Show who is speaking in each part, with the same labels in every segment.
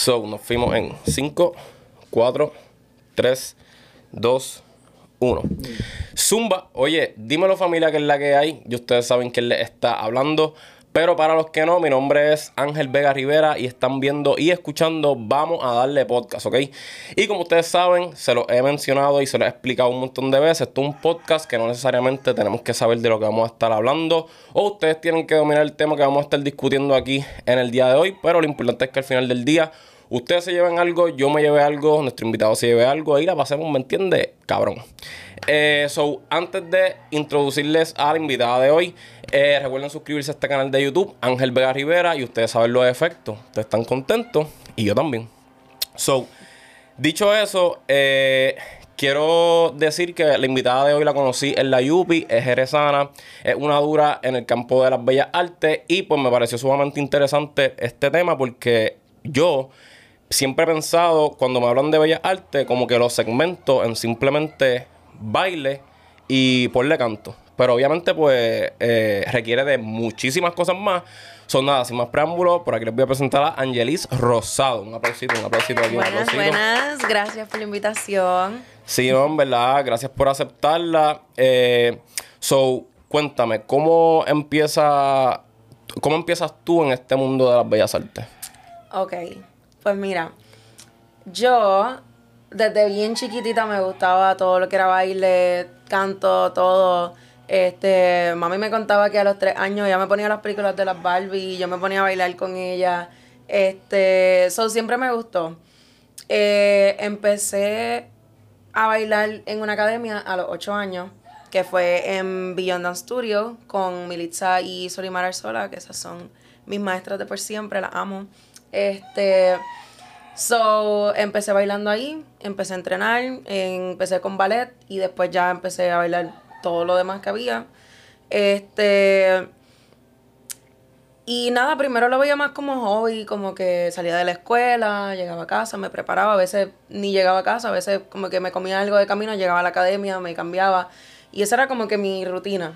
Speaker 1: So, nos fuimos en 5, 4, 3, 2, 1. Zumba, oye, dímelo familia que es la que hay. Y ustedes saben quién les está hablando. Pero para los que no, mi nombre es Ángel Vega Rivera y están viendo y escuchando Vamos a darle podcast, ¿ok? Y como ustedes saben, se lo he mencionado y se lo he explicado un montón de veces. Esto es un podcast que no necesariamente tenemos que saber de lo que vamos a estar hablando o ustedes tienen que dominar el tema que vamos a estar discutiendo aquí en el día de hoy. Pero lo importante es que al final del día ustedes se lleven algo, yo me lleve algo, nuestro invitado se lleve algo y la pasemos, ¿me entiende? Cabrón. Eh, so, antes de introducirles a la invitada de hoy, eh, recuerden suscribirse a este canal de YouTube, Ángel Vega Rivera, y ustedes saben los efectos. Ustedes están contentos y yo también. So, dicho eso, eh, quiero decir que la invitada de hoy la conocí en la Yupi, es jerezana, es una dura en el campo de las bellas artes y pues me pareció sumamente interesante este tema porque yo siempre he pensado, cuando me hablan de bellas artes, como que los segmentos en simplemente baile y ponle canto. Pero obviamente, pues, eh, requiere de muchísimas cosas más. Son nada, sin más preámbulos, por aquí les voy a presentar a Angelis Rosado. Un aplausito, un aplausito aquí.
Speaker 2: Buenas, buenas. Gracias por la invitación.
Speaker 1: Sí, no, en verdad, gracias por aceptarla. Eh, so, cuéntame, ¿cómo empieza, cómo empiezas tú en este mundo de las bellas artes?
Speaker 2: Ok, pues mira, yo desde bien chiquitita me gustaba todo lo que era baile, canto, todo. Este, mami me contaba que a los tres años ya me ponía las películas de las Barbie yo me ponía a bailar con ella. Este, eso siempre me gustó. Eh, empecé a bailar en una academia a los ocho años, que fue en Beyond Dance Studio con Militza y Solimar Arzola, que esas son mis maestras de por siempre, las amo. Este, so, empecé bailando ahí, empecé a entrenar, empecé con ballet y después ya empecé a bailar todo lo demás que había. Este. Y nada, primero lo veía más como hobby, como que salía de la escuela, llegaba a casa, me preparaba, a veces ni llegaba a casa, a veces como que me comía algo de camino, llegaba a la academia, me cambiaba. Y esa era como que mi rutina.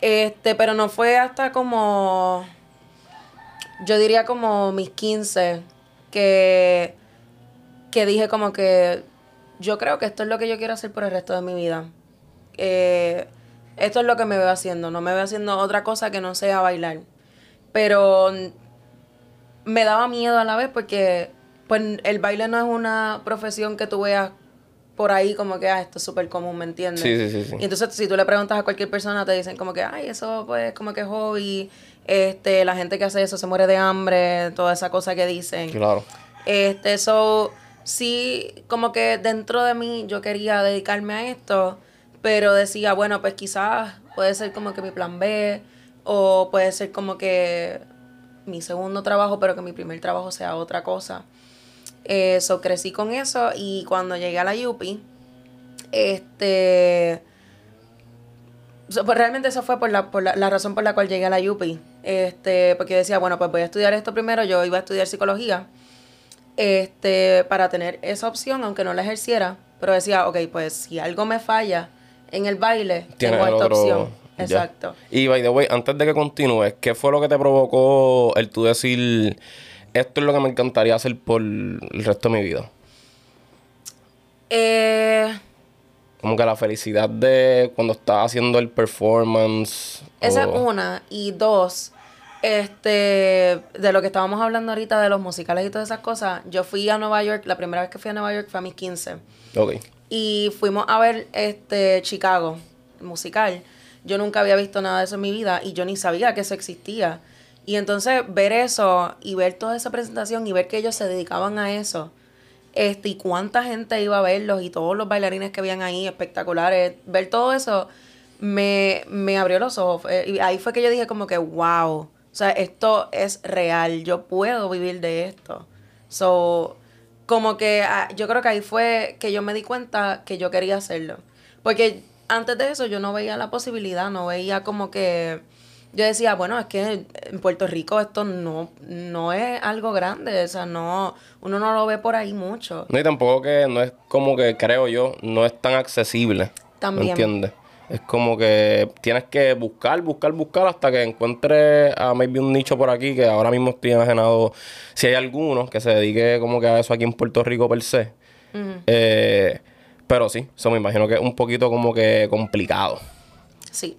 Speaker 2: Este, pero no fue hasta como, yo diría como mis 15, que, que dije como que yo creo que esto es lo que yo quiero hacer por el resto de mi vida eh, esto es lo que me veo haciendo, no me veo haciendo otra cosa que no sea bailar. Pero me daba miedo a la vez porque pues el baile no es una profesión que tú veas por ahí como que, ah, esto es súper común, ¿me entiendes?
Speaker 1: Sí, sí, sí,
Speaker 2: Y entonces si tú le preguntas a cualquier persona te dicen como que, ay, eso pues como que es hobby, este, la gente que hace eso se muere de hambre, toda esa cosa que dicen.
Speaker 1: Claro.
Speaker 2: Este, eso sí, como que dentro de mí yo quería dedicarme a esto, pero decía, bueno, pues quizás puede ser como que mi plan B o puede ser como que mi segundo trabajo, pero que mi primer trabajo sea otra cosa. Eso, crecí con eso y cuando llegué a la UPI, este... Pues realmente eso fue por, la, por la, razón por la cual llegué a la UPI. Este, porque decía, bueno, pues voy a estudiar esto primero. Yo iba a estudiar psicología. Este, para tener esa opción, aunque no la ejerciera. Pero decía, ok, pues si algo me falla, en el baile tengo esta opción. Exacto.
Speaker 1: Y by the way, antes de que continúes, ¿qué fue lo que te provocó el tú decir esto es lo que me encantaría hacer por el resto de mi vida?
Speaker 2: Eh,
Speaker 1: Como que la felicidad de cuando estás haciendo el performance.
Speaker 2: Esa es una. Y dos, este, de lo que estábamos hablando ahorita de los musicales y todas esas cosas, yo fui a Nueva York, la primera vez que fui a Nueva York fue a mis 15.
Speaker 1: Ok
Speaker 2: y fuimos a ver este Chicago musical. Yo nunca había visto nada de eso en mi vida y yo ni sabía que eso existía. Y entonces ver eso y ver toda esa presentación y ver que ellos se dedicaban a eso. Este, y cuánta gente iba a verlos y todos los bailarines que habían ahí espectaculares, ver todo eso me, me abrió los ojos. Eh, y ahí fue que yo dije como que, wow, o sea, esto es real, yo puedo vivir de esto. So, como que ah, yo creo que ahí fue que yo me di cuenta que yo quería hacerlo. Porque antes de eso yo no veía la posibilidad, no veía como que yo decía, bueno, es que en Puerto Rico esto no, no es algo grande, o sea, no, uno no lo ve por ahí mucho.
Speaker 1: No, y tampoco que no es como que creo yo, no es tan accesible.
Speaker 2: También.
Speaker 1: ¿Entiendes? Es como que tienes que buscar, buscar, buscar hasta que encuentres a maybe un nicho por aquí que ahora mismo estoy enajenado. Si hay alguno que se dedique como que a eso aquí en Puerto Rico per se. Eh, pero sí, eso me imagino que es un poquito como que complicado.
Speaker 2: Sí.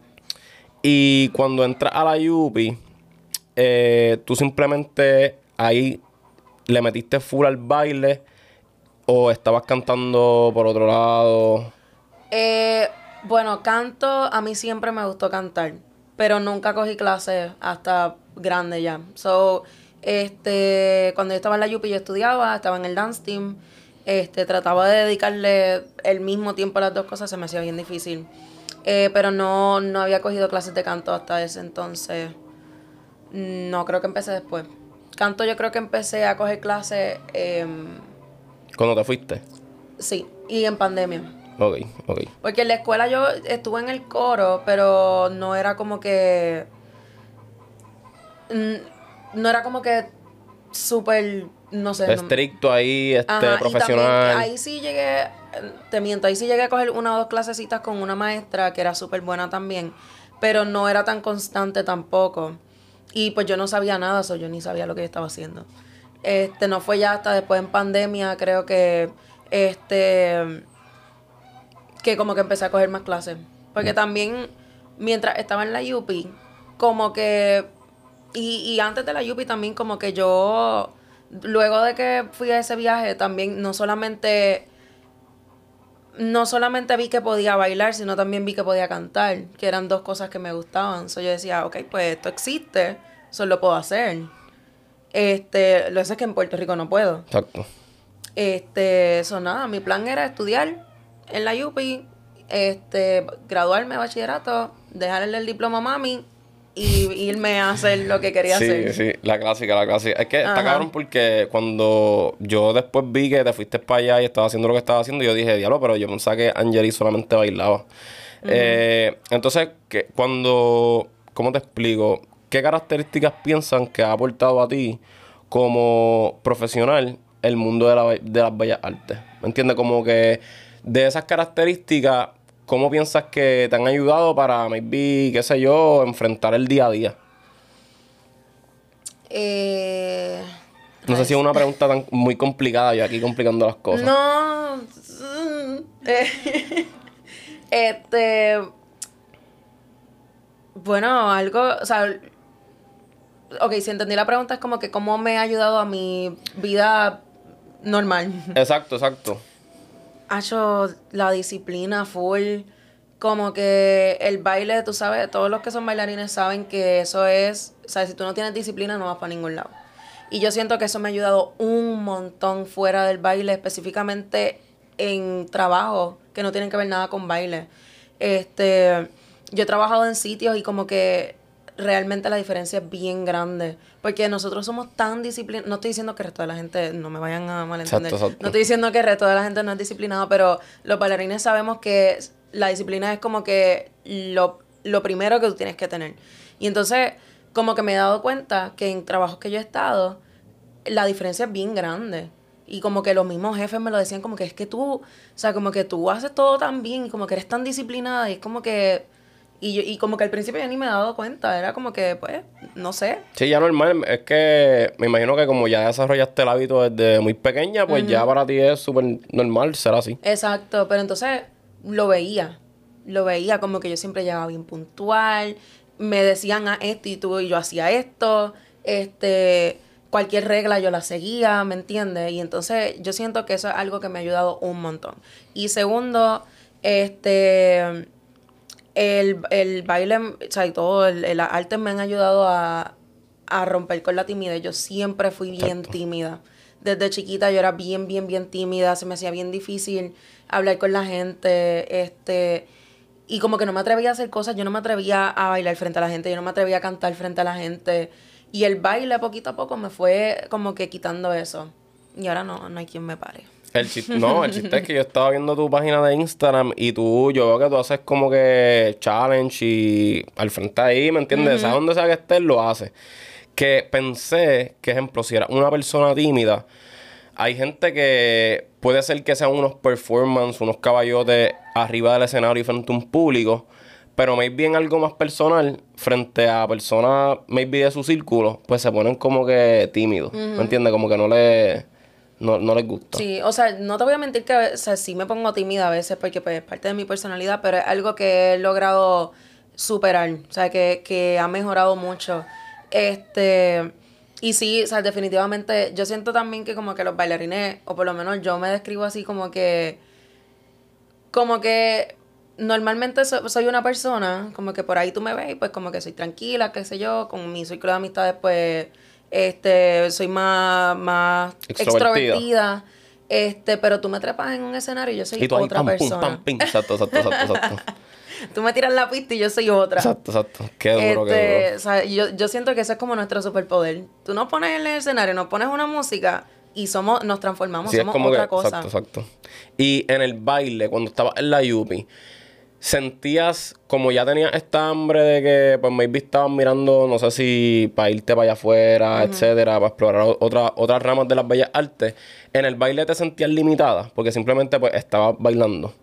Speaker 1: Y cuando entras a la Yupi, eh, tú simplemente ahí le metiste full al baile o estabas cantando por otro lado.
Speaker 2: Eh, bueno, canto, a mí siempre me gustó cantar, pero nunca cogí clases hasta grande ya. So, este, cuando yo estaba en la Yupi yo estudiaba, estaba en el dance team, este, trataba de dedicarle el mismo tiempo a las dos cosas, se me hacía bien difícil. Eh, pero no, no había cogido clases de canto hasta ese entonces. No, creo que empecé después. Canto yo creo que empecé a coger clases, em,
Speaker 1: Cuando te fuiste.
Speaker 2: sí, y en pandemia.
Speaker 1: Ok, ok.
Speaker 2: Porque en la escuela yo estuve en el coro, pero no era como que. mm, No era como que súper. No sé.
Speaker 1: Estricto ahí, este,
Speaker 2: Ajá,
Speaker 1: profesional.
Speaker 2: ahí sí llegué. Te miento, ahí sí llegué a coger una o dos clasecitas con una maestra que era súper buena también. Pero no era tan constante tampoco. Y pues yo no sabía nada, so yo ni sabía lo que yo estaba haciendo. Este, no fue ya hasta después en pandemia, creo que. Este que como que empecé a coger más clases. Porque también, mientras estaba en la UPI, como que... Y, y antes de la UPI también como que yo, luego de que fui a ese viaje, también no solamente... No solamente vi que podía bailar, sino también vi que podía cantar, que eran dos cosas que me gustaban. So yo decía, ok, pues esto existe, eso lo puedo hacer. Este, lo que pasa es que en Puerto Rico no puedo.
Speaker 1: Exacto.
Speaker 2: Este, eso nada, mi plan era estudiar en la UPI, este, graduarme de bachillerato, dejarle el diploma a mami y irme a hacer lo que quería
Speaker 1: Sí,
Speaker 2: hacer.
Speaker 1: sí, la clásica, la clásica. Es que está cabrón porque cuando yo después vi que te fuiste para allá y estabas haciendo lo que estabas haciendo, yo dije, diablo, pero yo pensaba que Angeli solamente bailaba. Eh, entonces, que cuando, ¿cómo te explico? ¿Qué características piensan que ha aportado a ti como profesional el mundo de, la de las bellas artes? ¿Me entiendes? Como que de esas características, ¿cómo piensas que te han ayudado para, maybe, qué sé yo, enfrentar el día a día?
Speaker 2: Eh,
Speaker 1: No sé si es una pregunta tan muy complicada, yo aquí complicando las cosas.
Speaker 2: no. mm, este. Bueno, algo. O sea. Ok, si entendí la pregunta, es como que cómo me ha ayudado a mi vida normal.
Speaker 1: Exacto, exacto.
Speaker 2: Hecho la disciplina full. Como que el baile, tú sabes, todos los que son bailarines saben que eso es. O sea, si tú no tienes disciplina, no vas para ningún lado. Y yo siento que eso me ha ayudado un montón fuera del baile, específicamente en trabajos que no tienen que ver nada con baile. Este, yo he trabajado en sitios y como que realmente la diferencia es bien grande. Porque nosotros somos tan disciplinados. No estoy diciendo que el resto de la gente, no me vayan a malentender.
Speaker 1: Exacto, exacto.
Speaker 2: No estoy diciendo que el resto de la gente no es disciplinado, pero los bailarines sabemos que la disciplina es como que lo, lo primero que tú tienes que tener. Y entonces, como que me he dado cuenta que en trabajos que yo he estado, la diferencia es bien grande. Y como que los mismos jefes me lo decían, como que es que tú, o sea, como que tú haces todo tan bien como que eres tan disciplinada y es como que... Y, yo, y como que al principio yo ni me he dado cuenta, era como que, pues, no sé,
Speaker 1: Sí, ya normal. Es que me imagino que como ya desarrollaste el hábito desde muy pequeña, pues ya para ti es súper normal ser así.
Speaker 2: Exacto, pero entonces lo veía, lo veía como que yo siempre llegaba bien puntual, me decían a esto y tú y yo hacía esto, este, cualquier regla yo la seguía, ¿me entiendes? Y entonces yo siento que eso es algo que me ha ayudado un montón. Y segundo, este, el, el baile, o sea, y todo, el, el arte me han ayudado a, a romper con la timidez. Yo siempre fui bien
Speaker 1: Exacto.
Speaker 2: tímida. Desde chiquita yo era bien, bien, bien tímida. Se me hacía bien difícil hablar con la gente. Este. Y como que no me atrevía a hacer cosas. Yo no me atrevía a bailar frente a la gente. Yo no me atrevía a cantar frente a la gente. Y el baile poquito a poco me fue como que quitando eso. Y ahora no, no hay quien me pare.
Speaker 1: El chiste, no, el chiste es que yo estaba viendo tu página de Instagram y tú, yo veo que tú haces como que challenge y al frente ahí, ¿me entiendes? ¿Sabes dónde sea que estés? Lo haces. Que pensé que, ejemplo, si eras una persona tímida, hay gente que puede ser que sean unos performance, unos caballotes arriba del escenario y frente a un público, pero maybe en algo más personal, frente a personas maybe de su círculo, pues se ponen como que tímidos, ¿me entiendes? Como que no le no, no les gusta.
Speaker 2: Sí, o sea, no te voy a mentir que o sea, sí me pongo tímida a veces porque pues, es parte de mi personalidad, pero es algo que he logrado superar, o sea, que, que ha mejorado mucho. Este, y sí, o sea, definitivamente yo siento también que como que los bailarines, o por lo menos yo me describo así como que, como que normalmente soy una persona, como que por ahí tú me ves, pues como que soy tranquila, qué sé yo, con mi círculo de amistades, pues este, soy más, más extrovertida. Este, pero tú me trepas en un escenario y yo soy y tú otra persona. Exacto, exacto, exacto, exacto. tú me tiras la pista y yo soy otra.
Speaker 1: Exacto, exacto. Qué duro, qué
Speaker 2: este, duro. O sea, yo, yo siento que ese es como nuestro superpoder. Tú nos pones en el escenario, nos pones una música y somos, nos transformamos, somos otra cosa.
Speaker 1: Exacto, exacto. Y en el baile, cuando estabas en la Yupi, sentías como ya tenías esta hambre de que pues maybe estabas mirando, no sé si para irte para allá afuera, etcétera, para explorar otra, otras ramas de las bellas artes, en el baile te sentías limitada porque simplemente pues estabas bailando.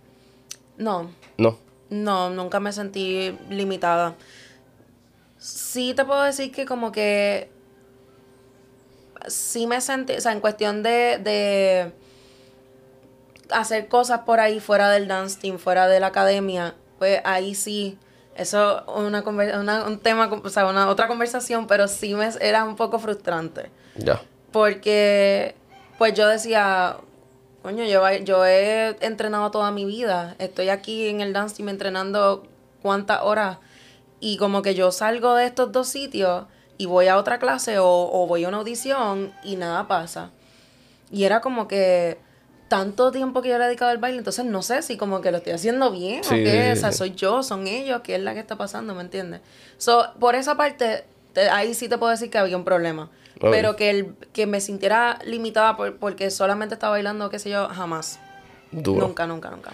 Speaker 2: No.
Speaker 1: No.
Speaker 2: No, nunca me sentí limitada. Sí te puedo decir que como que sí me sentí, o sea, en cuestión de, de hacer cosas por ahí fuera del dance team, fuera de la academia, pues ahí sí, eso es una, una, un tema, o sea, una otra conversación, pero sí me era un poco frustrante.
Speaker 1: Ya.
Speaker 2: Porque, pues yo decía, coño, yo, yo he entrenado toda mi vida, estoy aquí en el dance team entrenando cuántas horas, y como que yo salgo de estos dos sitios y voy a otra clase o, o voy a una audición y nada pasa. Y era como que tanto tiempo que yo le he dedicado al baile, entonces no sé si como que lo estoy haciendo bien o qué, o sea, soy yo, son ellos, qué es la que está pasando, ¿me entiendes? So, por esa parte, ahí sí te puedo decir que había un problema. Pero que, el, que me sintiera limitada porque solamente estaba bailando, qué sé yo, jamás. Nunca, nunca, nunca.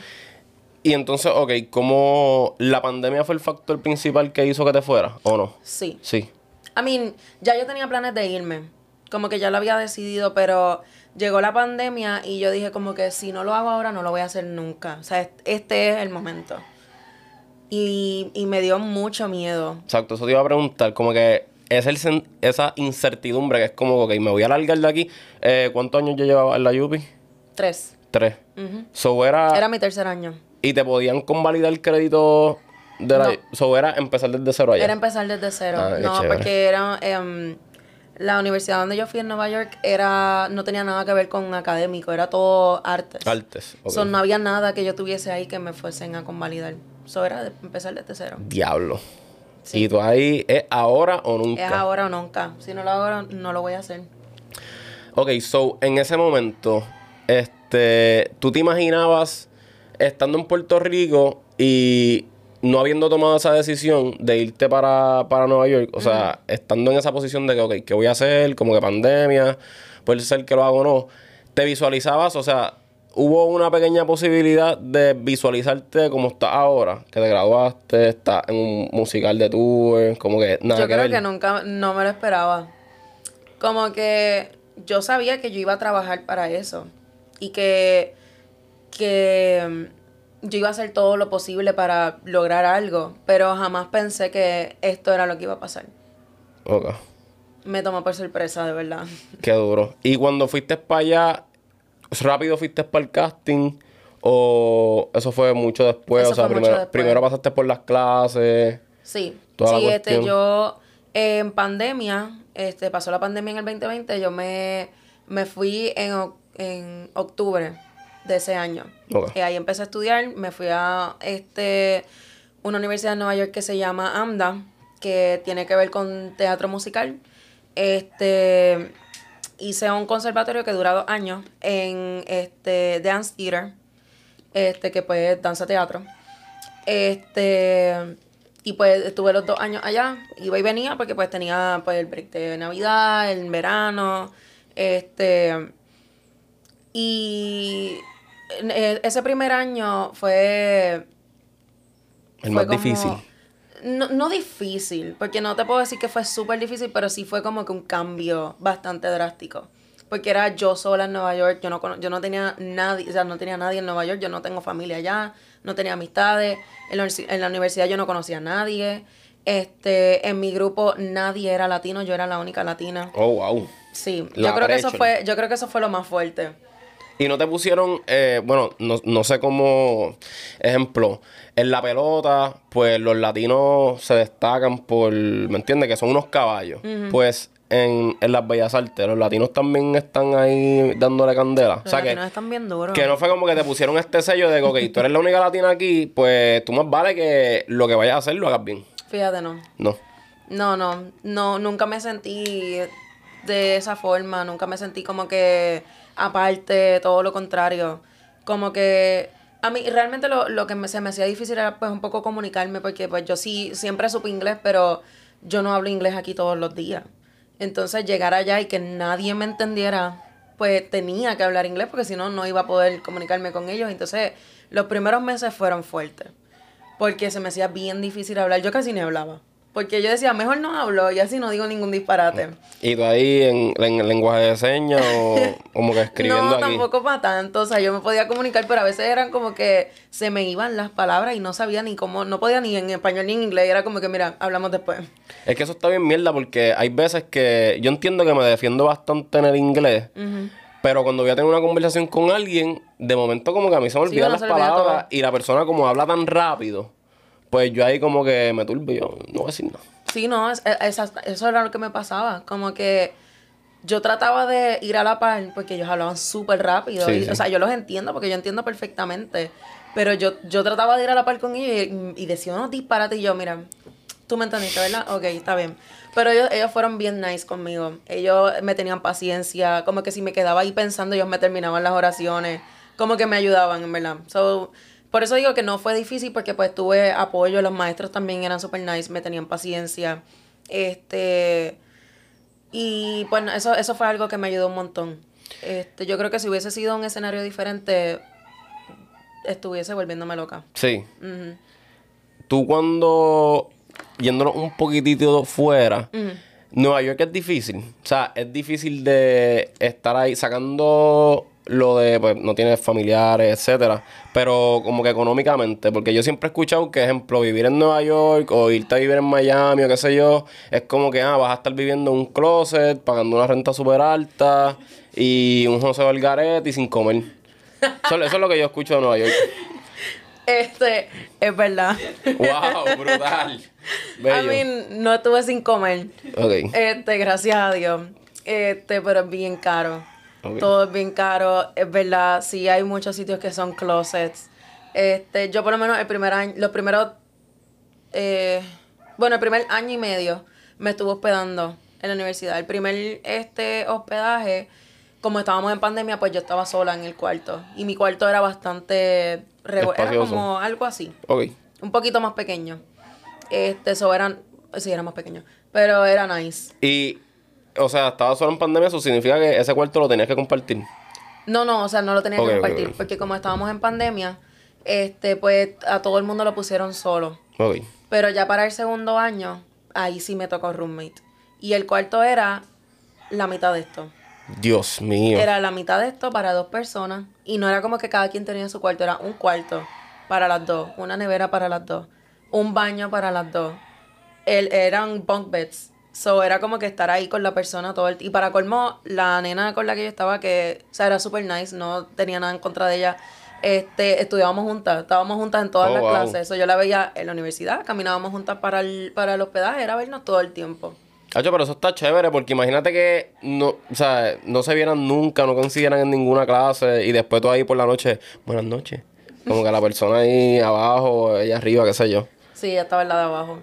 Speaker 1: Y entonces, ok, ¿cómo la pandemia fue el factor principal que hizo que te fuera o no?
Speaker 2: Sí.
Speaker 1: Sí.
Speaker 2: I mean, ya yo tenía planes de irme. Como que ya lo había decidido, pero llegó la pandemia y yo dije como que si no lo hago ahora no lo voy a hacer nunca. O sea, este es el momento. Y, me dio mucho miedo.
Speaker 1: Exacto, eso te iba a preguntar, como que es el esa incertidumbre que es como, ok, me voy a largar de aquí. Eh, ¿Cuántos años yo llevaba en la Yupi?
Speaker 2: Tres.
Speaker 1: Tres. so era,
Speaker 2: era mi tercer año.
Speaker 1: ¿Y te podían convalidar el crédito de la... So era empezar desde cero allá?
Speaker 2: Era empezar desde cero. Ah, no, porque era... Em, la universidad donde yo fui en Nueva York era no tenía nada que ver con académico, era todo artes.
Speaker 1: Artes,
Speaker 2: okay. no había nada que yo tuviese ahí que me fuesen a convalidar. Eso era de empezar desde cero.
Speaker 1: Diablo. ¿Y tú ahí es ahora o nunca?
Speaker 2: Es ahora o nunca. Si no lo hago, no lo voy a hacer.
Speaker 1: Ok, so, en ese momento, este, ¿tú te imaginabas estando en Puerto Rico y no habiendo tomado esa decisión de irte para, Nueva York, o sea, estando en esa posición de que, ok, ¿qué voy a hacer? Como que pandemia, puede ser que lo hago o no, te visualizabas, o sea, hubo una pequeña posibilidad de visualizarte como estás ahora, que te graduaste, estás en un musical de tour, como que nada
Speaker 2: Yo creo que nunca, no me lo esperaba. Como que yo sabía que yo iba a trabajar para eso y que, que yo iba a hacer todo lo posible para lograr algo, pero jamás pensé que esto era lo que iba a pasar.
Speaker 1: Ok.
Speaker 2: Me tomó por sorpresa, de verdad.
Speaker 1: Qué duro. ¿Y cuando fuiste para allá, rápido fuiste para el casting? ¿O eso fue mucho después? o sea, primero, primero pasaste por las clases.
Speaker 2: Sí. sí, este, yo en pandemia, este, pasó la pandemia en el 2020, yo me, me fui en, en octubre de ese año. Y ahí empecé a estudiar, me fui a este una universidad de Nueva York que se llama AMDA, que tiene que ver con teatro musical. Este hice un conservatorio que dura dos años en este Dance Theater, este que pues danza teatro. Este y pues estuve los dos años allá, iba y venía porque pues tenía pues el break de Navidad, el verano, este y eh, ese primer año fue...
Speaker 1: El más difícil.
Speaker 2: No, no difícil, porque no te puedo decir que fue súper difícil, pero sí fue como que un cambio bastante drástico. porque era yo sola en Nueva York, yo no, cono- yo no tenía nadie, o sea, no tenía nadie en Nueva York, yo no tengo familia allá, no tenía amistades, en la, en la universidad yo no conocía a nadie, este, en mi grupo nadie era latino, yo era la única latina.
Speaker 1: Oh, wow.
Speaker 2: Sí,
Speaker 1: La
Speaker 2: yo creo que eso fue, yo creo que eso fue lo más fuerte.
Speaker 1: Y no te pusieron, eh, bueno, no, no sé cómo, ejemplo, en la pelota, pues los latinos se destacan por, ¿me entiendes? Que son unos caballos. Pues en, en las bellas artes, los latinos también están ahí dándole candela.
Speaker 2: Los
Speaker 1: o sea que,
Speaker 2: están bien duros.
Speaker 1: que no fue como que te pusieron este sello de que, ok, tú eres la única latina aquí, pues tú más vale que lo que vayas a hacer lo hagas bien.
Speaker 2: Fíjate, no.
Speaker 1: No.
Speaker 2: No, no, no, nunca me sentí de esa forma, nunca me sentí como que aparte, todo lo contrario. Como que a mí realmente lo, lo que me- se me hacía difícil era pues un poco comunicarme porque pues yo sí siempre supe inglés, pero yo no hablo inglés aquí todos los días. Entonces llegar allá y que nadie me entendiera, pues tenía que hablar inglés porque si no, no iba a poder comunicarme con ellos. Entonces los primeros meses fueron fuertes porque se me hacía bien difícil hablar. Yo casi ni hablaba. Porque yo decía, mejor no hablo y así no digo ningún disparate.
Speaker 1: ¿Y tú ahí en, en lenguaje de señas o como que escribiendo
Speaker 2: no,
Speaker 1: aquí?
Speaker 2: tampoco para tanto. O sea, yo me podía comunicar, pero a veces eran como que se me iban las palabras y no sabía ni cómo, no podía ni en español ni en inglés. Era como que, mira, hablamos después.
Speaker 1: Es que eso está bien mierda porque hay veces que yo entiendo que me defiendo bastante en el inglés, pero cuando voy a tener una conversación con alguien, de momento como que a mí se me
Speaker 2: Sí,
Speaker 1: olvidan las
Speaker 2: olvida
Speaker 1: palabras
Speaker 2: todo.
Speaker 1: y la persona como habla tan rápido, pues yo ahí como que me turbo yo no voy a decir nada.
Speaker 2: Sí, no, es- es- esa- eso era lo que me pasaba. Como que yo trataba de ir a la par porque ellos hablaban súper rápido.
Speaker 1: Sí,
Speaker 2: y,
Speaker 1: sí.
Speaker 2: O sea, yo los entiendo porque yo entiendo perfectamente. Pero yo, yo trataba de ir a la par con ellos y, y decía unos disparates y yo, mira, tú me entendiste, ¿verdad? Ok, está bien. Pero ellos, ellos fueron bien nice conmigo. Ellos me tenían paciencia. Como que si me quedaba ahí pensando, ellos me terminaban las oraciones. Como que me ayudaban, en verdad. So, por eso digo que no fue difícil porque pues tuve apoyo. Los maestros también eran super nice, me tenían paciencia. Este... Y bueno, eso, eso fue algo que me ayudó un montón. Este, yo creo que si hubiese sido un escenario diferente, estuviese volviéndome loca.
Speaker 1: Sí. Tú cuando, yéndonos un poquitito fuera, Nueva York es difícil. O sea, es difícil de estar ahí sacando lo de, pues, no tienes familiares, etcétera. Pero como que económicamente, porque yo siempre he escuchado que, ejemplo, vivir en Nueva York o irte a vivir en Miami o qué sé yo, es como que, ah, vas a estar viviendo en un closet, pagando una renta súper alta y un José Valgarete y sin comer. Eso, eso es lo que yo escucho de Nueva York.
Speaker 2: Este, es verdad.
Speaker 1: ¡Wow! Brutal. Bello.
Speaker 2: A mí no estuve sin comer.
Speaker 1: Ok.
Speaker 2: Este, gracias a Dios. Este, pero es bien caro.
Speaker 1: Ok.
Speaker 2: Todo es bien caro. Es verdad, sí hay muchos sitios que son closets. Este, yo por lo menos el primer año, los primeros, eh, bueno, el primer año y medio me estuve hospedando en la universidad. El primer este hospedaje, como estábamos en pandemia, pues yo estaba sola en el cuarto. Y mi cuarto era bastante, era como algo así
Speaker 1: Ok.
Speaker 2: un poquito más pequeño. Este, eso eran, sí, era más pequeño, pero era nice.
Speaker 1: Y, o sea, estaba solo en pandemia, eso significa que ese cuarto lo tenías que compartir.
Speaker 2: No, no, o sea, no lo tenía
Speaker 1: Ok,
Speaker 2: que compartir, porque como estábamos en pandemia, este, pues a todo el mundo lo pusieron solo.
Speaker 1: Ok.
Speaker 2: Pero ya para el segundo año, ahí sí me tocó roommate. Y el cuarto era la mitad de esto.
Speaker 1: Dios mío.
Speaker 2: Era la mitad de esto para dos personas. Y no era como que cada quien tenía su cuarto, era un cuarto para las dos, una nevera para las dos, un baño para las dos. El, eran bunk beds. So era como que estar ahí con la persona todo el Y para colmo, la nena con la que yo estaba, que o sea, era super nice, no tenía nada en contra de ella. Este, estudiábamos juntas, estábamos juntas en todas
Speaker 1: Oh,
Speaker 2: las
Speaker 1: wow.
Speaker 2: clases. Eso yo la veía en la universidad, caminábamos juntas para el, para el hospedaje, era vernos todo el tiempo.
Speaker 1: Hacho, pero eso está chévere porque imagínate que no, o sea, no se vieran nunca, no coincidieran en ninguna clase y después tú ahí por la noche, buenas noches. Como que la persona ahí abajo, ella arriba, qué sé yo.
Speaker 2: Sí, ya estaba en la de abajo.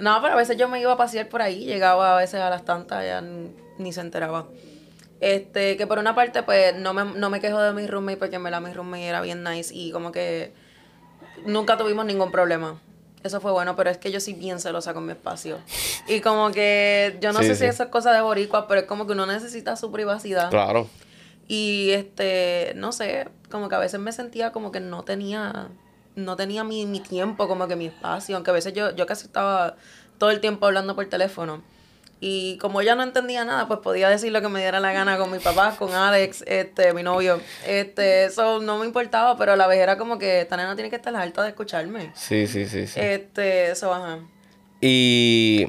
Speaker 2: No, pero a veces yo me iba a pasear por ahí, llegaba a veces a las tantas, ya ni se enteraba. Este, que por una parte, pues, no me, no me quejo de mi roommate porque en verdad mi roommate era bien nice y como que nunca tuvimos ningún problema. Eso fue bueno, pero es que yo soy bien celosa con mi espacio. Y como que, yo no
Speaker 1: Sí,
Speaker 2: sé
Speaker 1: sí.
Speaker 2: si eso es cosa de boricua, pero es como que uno necesita su privacidad.
Speaker 1: Claro.
Speaker 2: Y este, no sé, como que a veces me sentía como que no tenía, no tenía mi, mi tiempo, como que mi espacio, aunque a veces yo, yo casi estaba todo el tiempo hablando por teléfono. Y como ella no entendía nada, pues podía decir lo que me diera la gana con mi papá, con Alex, este, mi novio. Este, eso no me importaba, pero a la vez era como que esta nena tiene que estar alta de escucharme.
Speaker 1: Sí, sí, sí, sí.
Speaker 2: Este, eso, ajá.
Speaker 1: Y,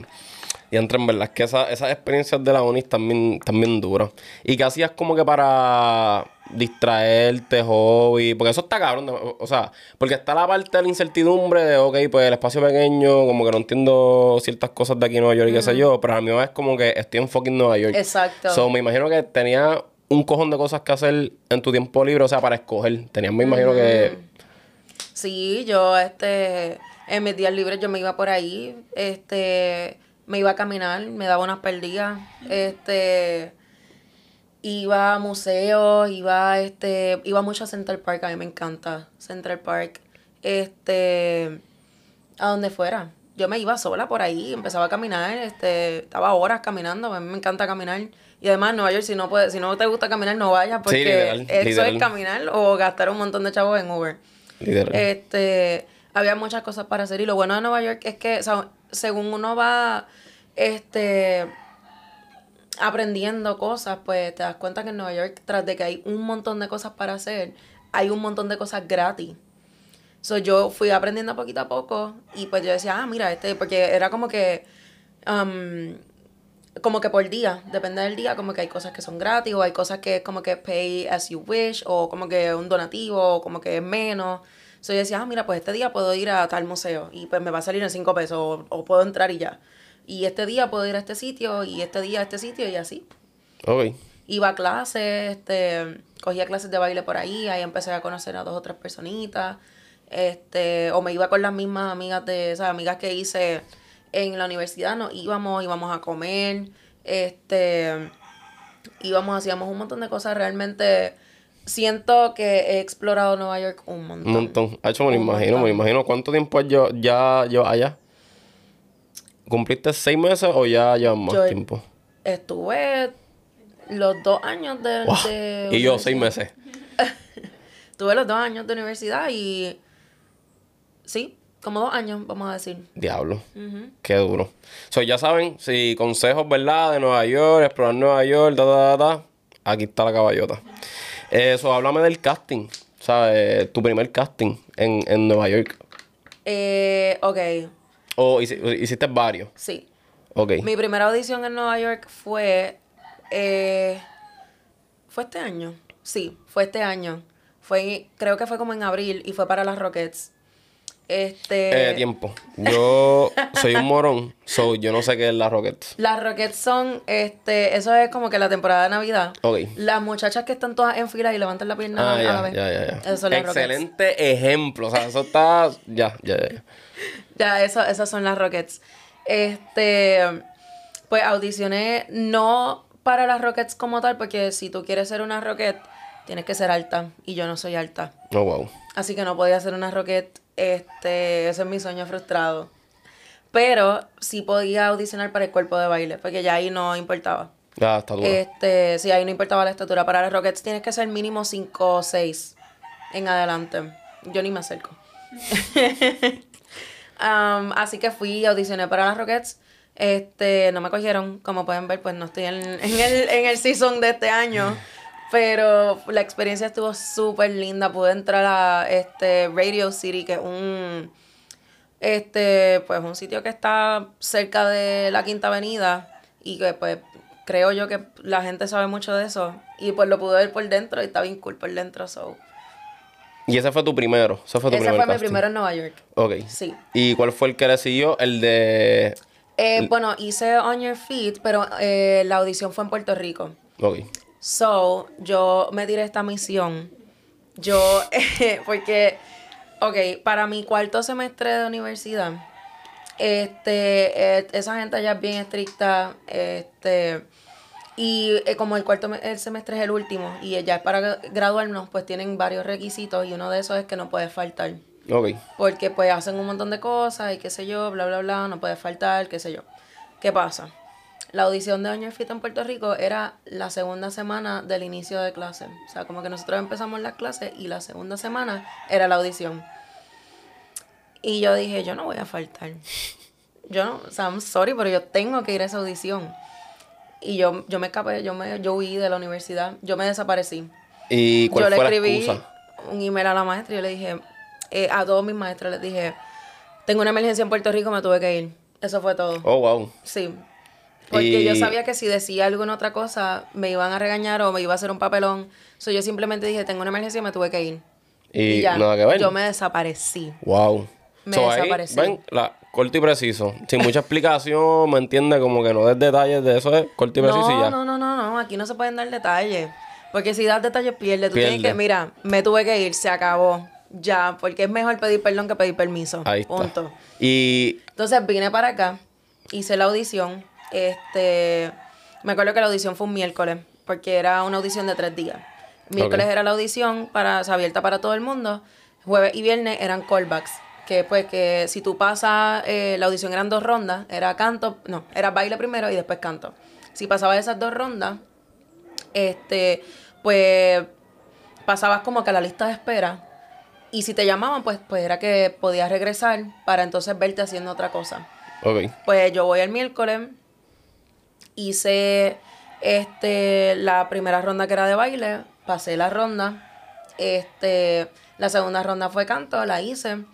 Speaker 1: y entre en verdad es que esa- esas experiencias de la uni también, también duras. ¿Y qué hacías como que para distraerte, hobby? Porque eso está cabrón. O sea, porque está la parte de la incertidumbre de, ok, pues el espacio pequeño, como que no entiendo ciertas cosas de aquí en Nueva York y qué sé yo, pero a mí es como que estoy en fucking Nueva York.
Speaker 2: Exacto.
Speaker 1: So, me imagino que tenía un cojón de cosas que hacer en tu tiempo libre, o sea, para escoger. Tenías, me imagino que...
Speaker 2: Sí, yo, este, en mis días libres yo me iba por ahí, este, me iba a caminar, me daba unas perdidas, este, iba a museos, iba, este, iba mucho a Central Park, a mí me encanta Central Park, este, a donde fuera. Yo me iba sola por ahí, empezaba a caminar, este, estaba horas caminando, a mí me encanta caminar. Y además en Nueva York, si no puedes, si no te gusta caminar, no vayas, porque
Speaker 1: literal,
Speaker 2: eso
Speaker 1: literal.
Speaker 2: es caminar o gastar un montón de chavos en Uber.
Speaker 1: Literal.
Speaker 2: Este, había muchas cosas para hacer y lo bueno de Nueva York es que o sea, según uno va este aprendiendo cosas, pues te das cuenta que en Nueva York tras de que hay un montón de cosas para hacer, hay un montón de cosas gratis. So, yo fui aprendiendo poquito a poco y pues yo decía, ah, mira, este, porque era como que, um, como que por día, depende del día, como que hay cosas que son gratis o hay cosas que es como que pay as you wish o como que un donativo o como que es menos. So, yo decía, ah, mira, pues este día puedo ir a tal museo y pues me va a salir en cinco pesos o, o puedo entrar y ya. Y este día puedo ir a este sitio y este día a este sitio y así
Speaker 1: Ok.
Speaker 2: iba a clases, este, cogía clases de baile por ahí, ahí empecé a conocer a dos o tres personitas, este, o me iba con las mismas amigas de, esas amigas que hice en la universidad, nos íbamos, íbamos a comer, este, íbamos, hacíamos un montón de cosas, realmente siento que he explorado Nueva York un montón.
Speaker 1: Un montón. Me lo imagino, me lo
Speaker 2: montón.
Speaker 1: imagino. ¿Cuánto tiempo ya llevas allá? ¿Cumpliste seis meses o ya llevas más
Speaker 2: Yo-
Speaker 1: tiempo?
Speaker 2: Estuve los dos años de,
Speaker 1: Wow.
Speaker 2: de
Speaker 1: Y yo seis meses.
Speaker 2: Tuve los dos años de universidad y sí, como dos años, vamos a decir.
Speaker 1: Diablo. Qué duro. So, ya saben, si consejos, ¿verdad? De Nueva York, explorar Nueva York, ta, ta, ta, ta, aquí está la caballota. Eso, háblame del casting. ¿Sabes? Tu primer casting en, en Nueva York.
Speaker 2: Eh, ok,
Speaker 1: O hici- hiciste varios.
Speaker 2: sí.
Speaker 1: Ok.
Speaker 2: Mi primera audición en Nueva York fue. eh, ¿Fue este año? Sí, fue este año. Fue, creo que fue como en abril y fue para las Rockets. Este.
Speaker 1: Eh, tiempo. Yo soy un morón, so yo no sé qué es la Rockets.
Speaker 2: Las Rockets son, este, eso es como que la temporada de Navidad.
Speaker 1: Ok.
Speaker 2: Las muchachas que están todas en fila y levantan la pierna
Speaker 1: Ah,
Speaker 2: a la vez.
Speaker 1: ya, ya, ya.
Speaker 2: Esas son las Rockets.
Speaker 1: Excelente ejemplo. O sea, eso está. Ya, ya, ya.
Speaker 2: Ya, eso, esas son las Rockets. Este, pues audicioné no para las Rockets como tal, porque si tú quieres ser una Rocket, tienes que ser alta, y yo no soy alta.
Speaker 1: Oh, wow.
Speaker 2: Así que no podía ser una Rocket, este, ese es mi sueño frustrado. Pero sí podía audicionar para el cuerpo de baile, porque ya ahí no importaba.
Speaker 1: Ya, está duro.
Speaker 2: Este, sí, ahí no importaba la estatura. Para las Rockets tienes que ser mínimo 5 o 6 en adelante. Yo ni me acerco. Um, así que fui, audicioné para las Rockets. Este, no me cogieron, como pueden ver, pues no estoy en, en el, en el season de este año. Pero la experiencia estuvo súper linda. Pude entrar a este Radio City, que es un este, pues un sitio que está cerca de la Quinta Avenida y que pues creo yo que la gente sabe mucho de eso y pues lo pude ver por dentro y está bien cool por dentro, so.
Speaker 1: Y ese fue tu primero. Ese fue tu
Speaker 2: Ese
Speaker 1: primer
Speaker 2: fue mi
Speaker 1: casting.
Speaker 2: primero en Nueva York.
Speaker 1: Ok.
Speaker 2: Sí.
Speaker 1: ¿Y cuál fue el que le siguió? El de.
Speaker 2: Eh, bueno, hice On Your Feet, pero eh, la audición fue en Puerto Rico.
Speaker 1: Ok.
Speaker 2: So, yo me tiré esta misión. Yo, porque, ok, para mi cuarto semestre de universidad, este, eh, esa gente ya es bien estricta, este, y eh, como el cuarto el semestre es el último, y ya es para gra- graduarnos, pues tienen varios requisitos, y uno de esos es que no puedes faltar.
Speaker 1: Ok.
Speaker 2: Porque pues hacen un montón de cosas y qué sé yo, bla, bla, bla, no puede faltar, qué sé yo. ¿Qué pasa? La audición de Doña Fit en Puerto Rico era la segunda semana del inicio de clase. O sea, como que nosotros empezamos las clases y la segunda semana era la audición. Y yo dije, yo no voy a faltar. yo no, o sea, I'm sorry, pero yo tengo que ir a esa audición. Y yo, yo me escapé, yo, me, yo huí de la universidad, yo me desaparecí.
Speaker 1: ¿Y cuál
Speaker 2: yo le
Speaker 1: la
Speaker 2: escribí
Speaker 1: excusa?
Speaker 2: un email a la maestra y yo le dije, eh, a todos mis maestros les dije, tengo una emergencia en Puerto Rico, me tuve que ir. Eso fue todo.
Speaker 1: Oh, wow.
Speaker 2: Sí. Porque yo sabía que si decía alguna otra cosa, me iban a regañar o me iba a hacer un papelón. So, yo simplemente dije, tengo una emergencia y me tuve que ir.
Speaker 1: Y, nada que ver.
Speaker 2: Yo me desaparecí.
Speaker 1: Wow.
Speaker 2: Me
Speaker 1: So, ahí,
Speaker 2: desaparecí.
Speaker 1: ven, la, corto y preciso. Sin mucha explicación, ¿me entiende? Como que no des detalles de eso, es corto y preciso y ya.
Speaker 2: no, no, no, no. Aquí no se pueden dar detalles. Porque si das detalles, pierde. Tú
Speaker 1: Pierde.
Speaker 2: tienes que, mira, me tuve que ir, se acabó. Ya, porque es mejor pedir perdón que pedir permiso.
Speaker 1: Ahí está.
Speaker 2: Punto.
Speaker 1: Y
Speaker 2: Entonces vine para acá, hice la audición. Este, me acuerdo que la audición fue un miércoles, porque era una audición de tres días. Miércoles era la audición para, o sea, abierta para todo el mundo. Jueves y viernes eran callbacks. Que pues que si tú pasas, eh, la audición eran dos rondas, era canto, no, era baile primero y después canto. Si pasabas esas dos rondas, este, pues pasabas como que a la lista de espera. Y si te llamaban, pues, pues era que podías regresar para entonces verte haciendo otra cosa.
Speaker 1: Ok.
Speaker 2: Pues yo voy el miércoles, hice este la primera ronda que era de baile, pasé la ronda. Este, la segunda ronda fue canto, la hice.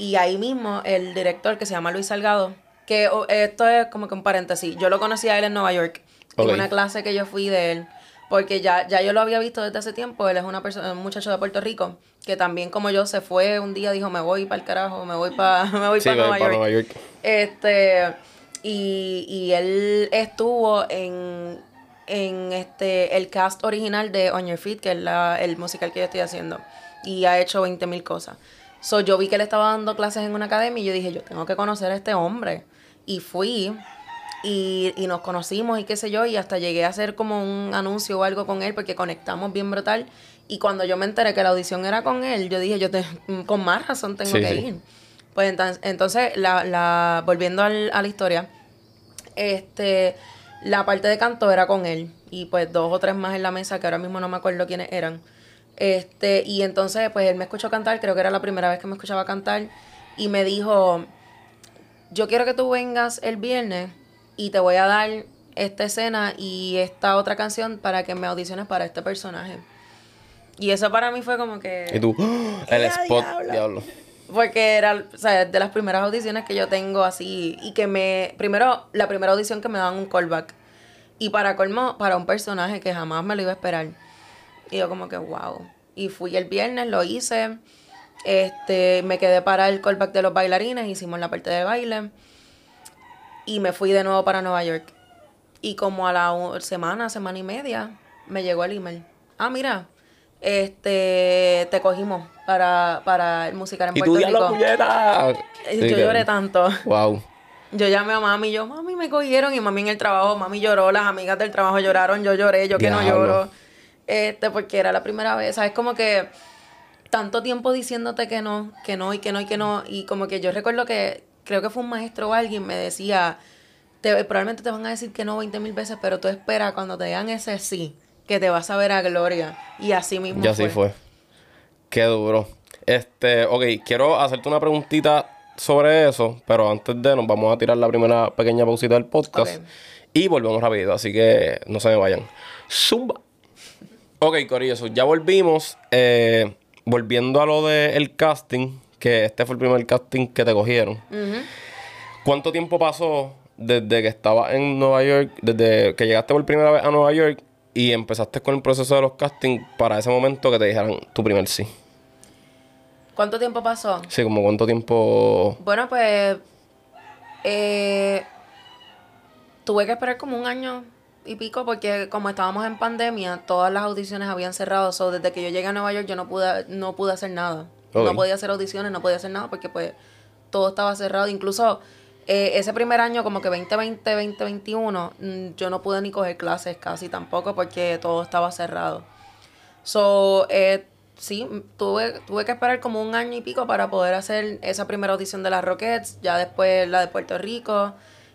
Speaker 2: Y ahí mismo el director que se llama Luis Salgado, que oh, esto es como que un paréntesis, yo lo conocí a él en Nueva York, en una clase que yo fui de él, porque ya, ya yo lo había visto desde hace tiempo, él es una persona, un muchacho de Puerto Rico, que también como yo se fue un día, dijo, me voy para el carajo, me voy para me voy
Speaker 1: Sí,
Speaker 2: para
Speaker 1: para
Speaker 2: Nueva York.
Speaker 1: Nueva York.
Speaker 2: Este, y, y él estuvo en, en este, el cast original de On Your Feet, que es la, el musical que yo estoy haciendo. Y ha hecho 20 mil cosas. So, yo vi que él estaba dando clases en una academia y yo dije, yo tengo que conocer a este hombre. Y fui y, y nos conocimos y qué sé yo, y hasta llegué a hacer como un anuncio o algo con él porque conectamos bien brutal. Y cuando yo me enteré que la audición era con él, yo dije, yo te, con más razón tengo
Speaker 1: Sí,
Speaker 2: que
Speaker 1: sí.
Speaker 2: ir. Pues entonces, entonces la, la, volviendo al- a la historia, este, la parte de canto era con él y pues dos o tres más en la mesa que ahora mismo no me acuerdo quiénes eran. Este, y entonces pues él me escuchó cantar, creo que era la primera vez que me escuchaba cantar y me dijo, yo quiero que tú vengas el viernes y te voy a dar esta escena y esta otra canción para que me audiciones para este personaje. Y eso para mí fue como que...
Speaker 1: Y tú, el
Speaker 2: ¡Eh,
Speaker 1: spot,
Speaker 2: diablo!
Speaker 1: diablo.
Speaker 2: Porque era, o sea, de las primeras audiciones que yo tengo así. Y que me. Primero, la primera audición que me dan un callback. Y para colmo, para un personaje que jamás me lo iba a esperar. Y yo, como que, wow. Y fui el viernes, lo hice. Este, me quedé para el callback de los bailarines, hicimos la parte de baile. Y me fui de nuevo para Nueva York. Y como a la semana, semana y media, me llegó el email. Ah, mira, este, te cogimos para, para el musical en
Speaker 1: Y tú,
Speaker 2: Puerto
Speaker 1: diablo,
Speaker 2: Rico.
Speaker 1: Sí,
Speaker 2: yo lloré tanto.
Speaker 1: Wow.
Speaker 2: Yo llamé a mami y yo, mami, me cogieron. Y mami en el trabajo, mami lloró, las amigas del trabajo lloraron, yo lloré, yo que no
Speaker 1: Diablo.
Speaker 2: lloro. Este, porque era la primera vez. ¿Sabes? Como que tanto tiempo diciéndote que no, que no y que no y que no. Y como que yo recuerdo que creo que fue un maestro o alguien me decía, te, probablemente te van a decir que no 20 mil veces, pero tú espera cuando te digan ese sí, que te vas a ver a gloria. Y así mismo
Speaker 1: Ya así fue. Qué duro. Este, ok, quiero hacerte una preguntita sobre eso, pero antes de nos vamos a tirar la primera pequeña pausita del podcast y volvemos rápido, así que no se me vayan. Zumba. Ok, Corillo, so ya volvimos. Eh, volviendo a lo del casting, que este fue el primer casting que te cogieron. ¿Cuánto tiempo pasó desde que estabas en Nueva York, desde que llegaste por primera vez a Nueva York y empezaste con el proceso de los castings para ese momento que te dijeran tu primer sí?
Speaker 2: ¿Cuánto tiempo pasó?
Speaker 1: Sí, como cuánto tiempo...
Speaker 2: Bueno, pues eh, tuve que esperar como un año y pico porque como estábamos en pandemia, todas las audiciones habían cerrado. So, desde que yo llegué a Nueva York yo no pude, no pude hacer nada. No podía hacer audiciones, no podía hacer nada porque pues todo estaba cerrado. Incluso eh, ese primer año, como que 2020, 2021, mm, yo no pude ni coger clases casi tampoco porque todo estaba cerrado. So, eh, sí, tuve, tuve que esperar como un año y pico para poder hacer esa primera audición de las Rockets, ya después la de Puerto Rico.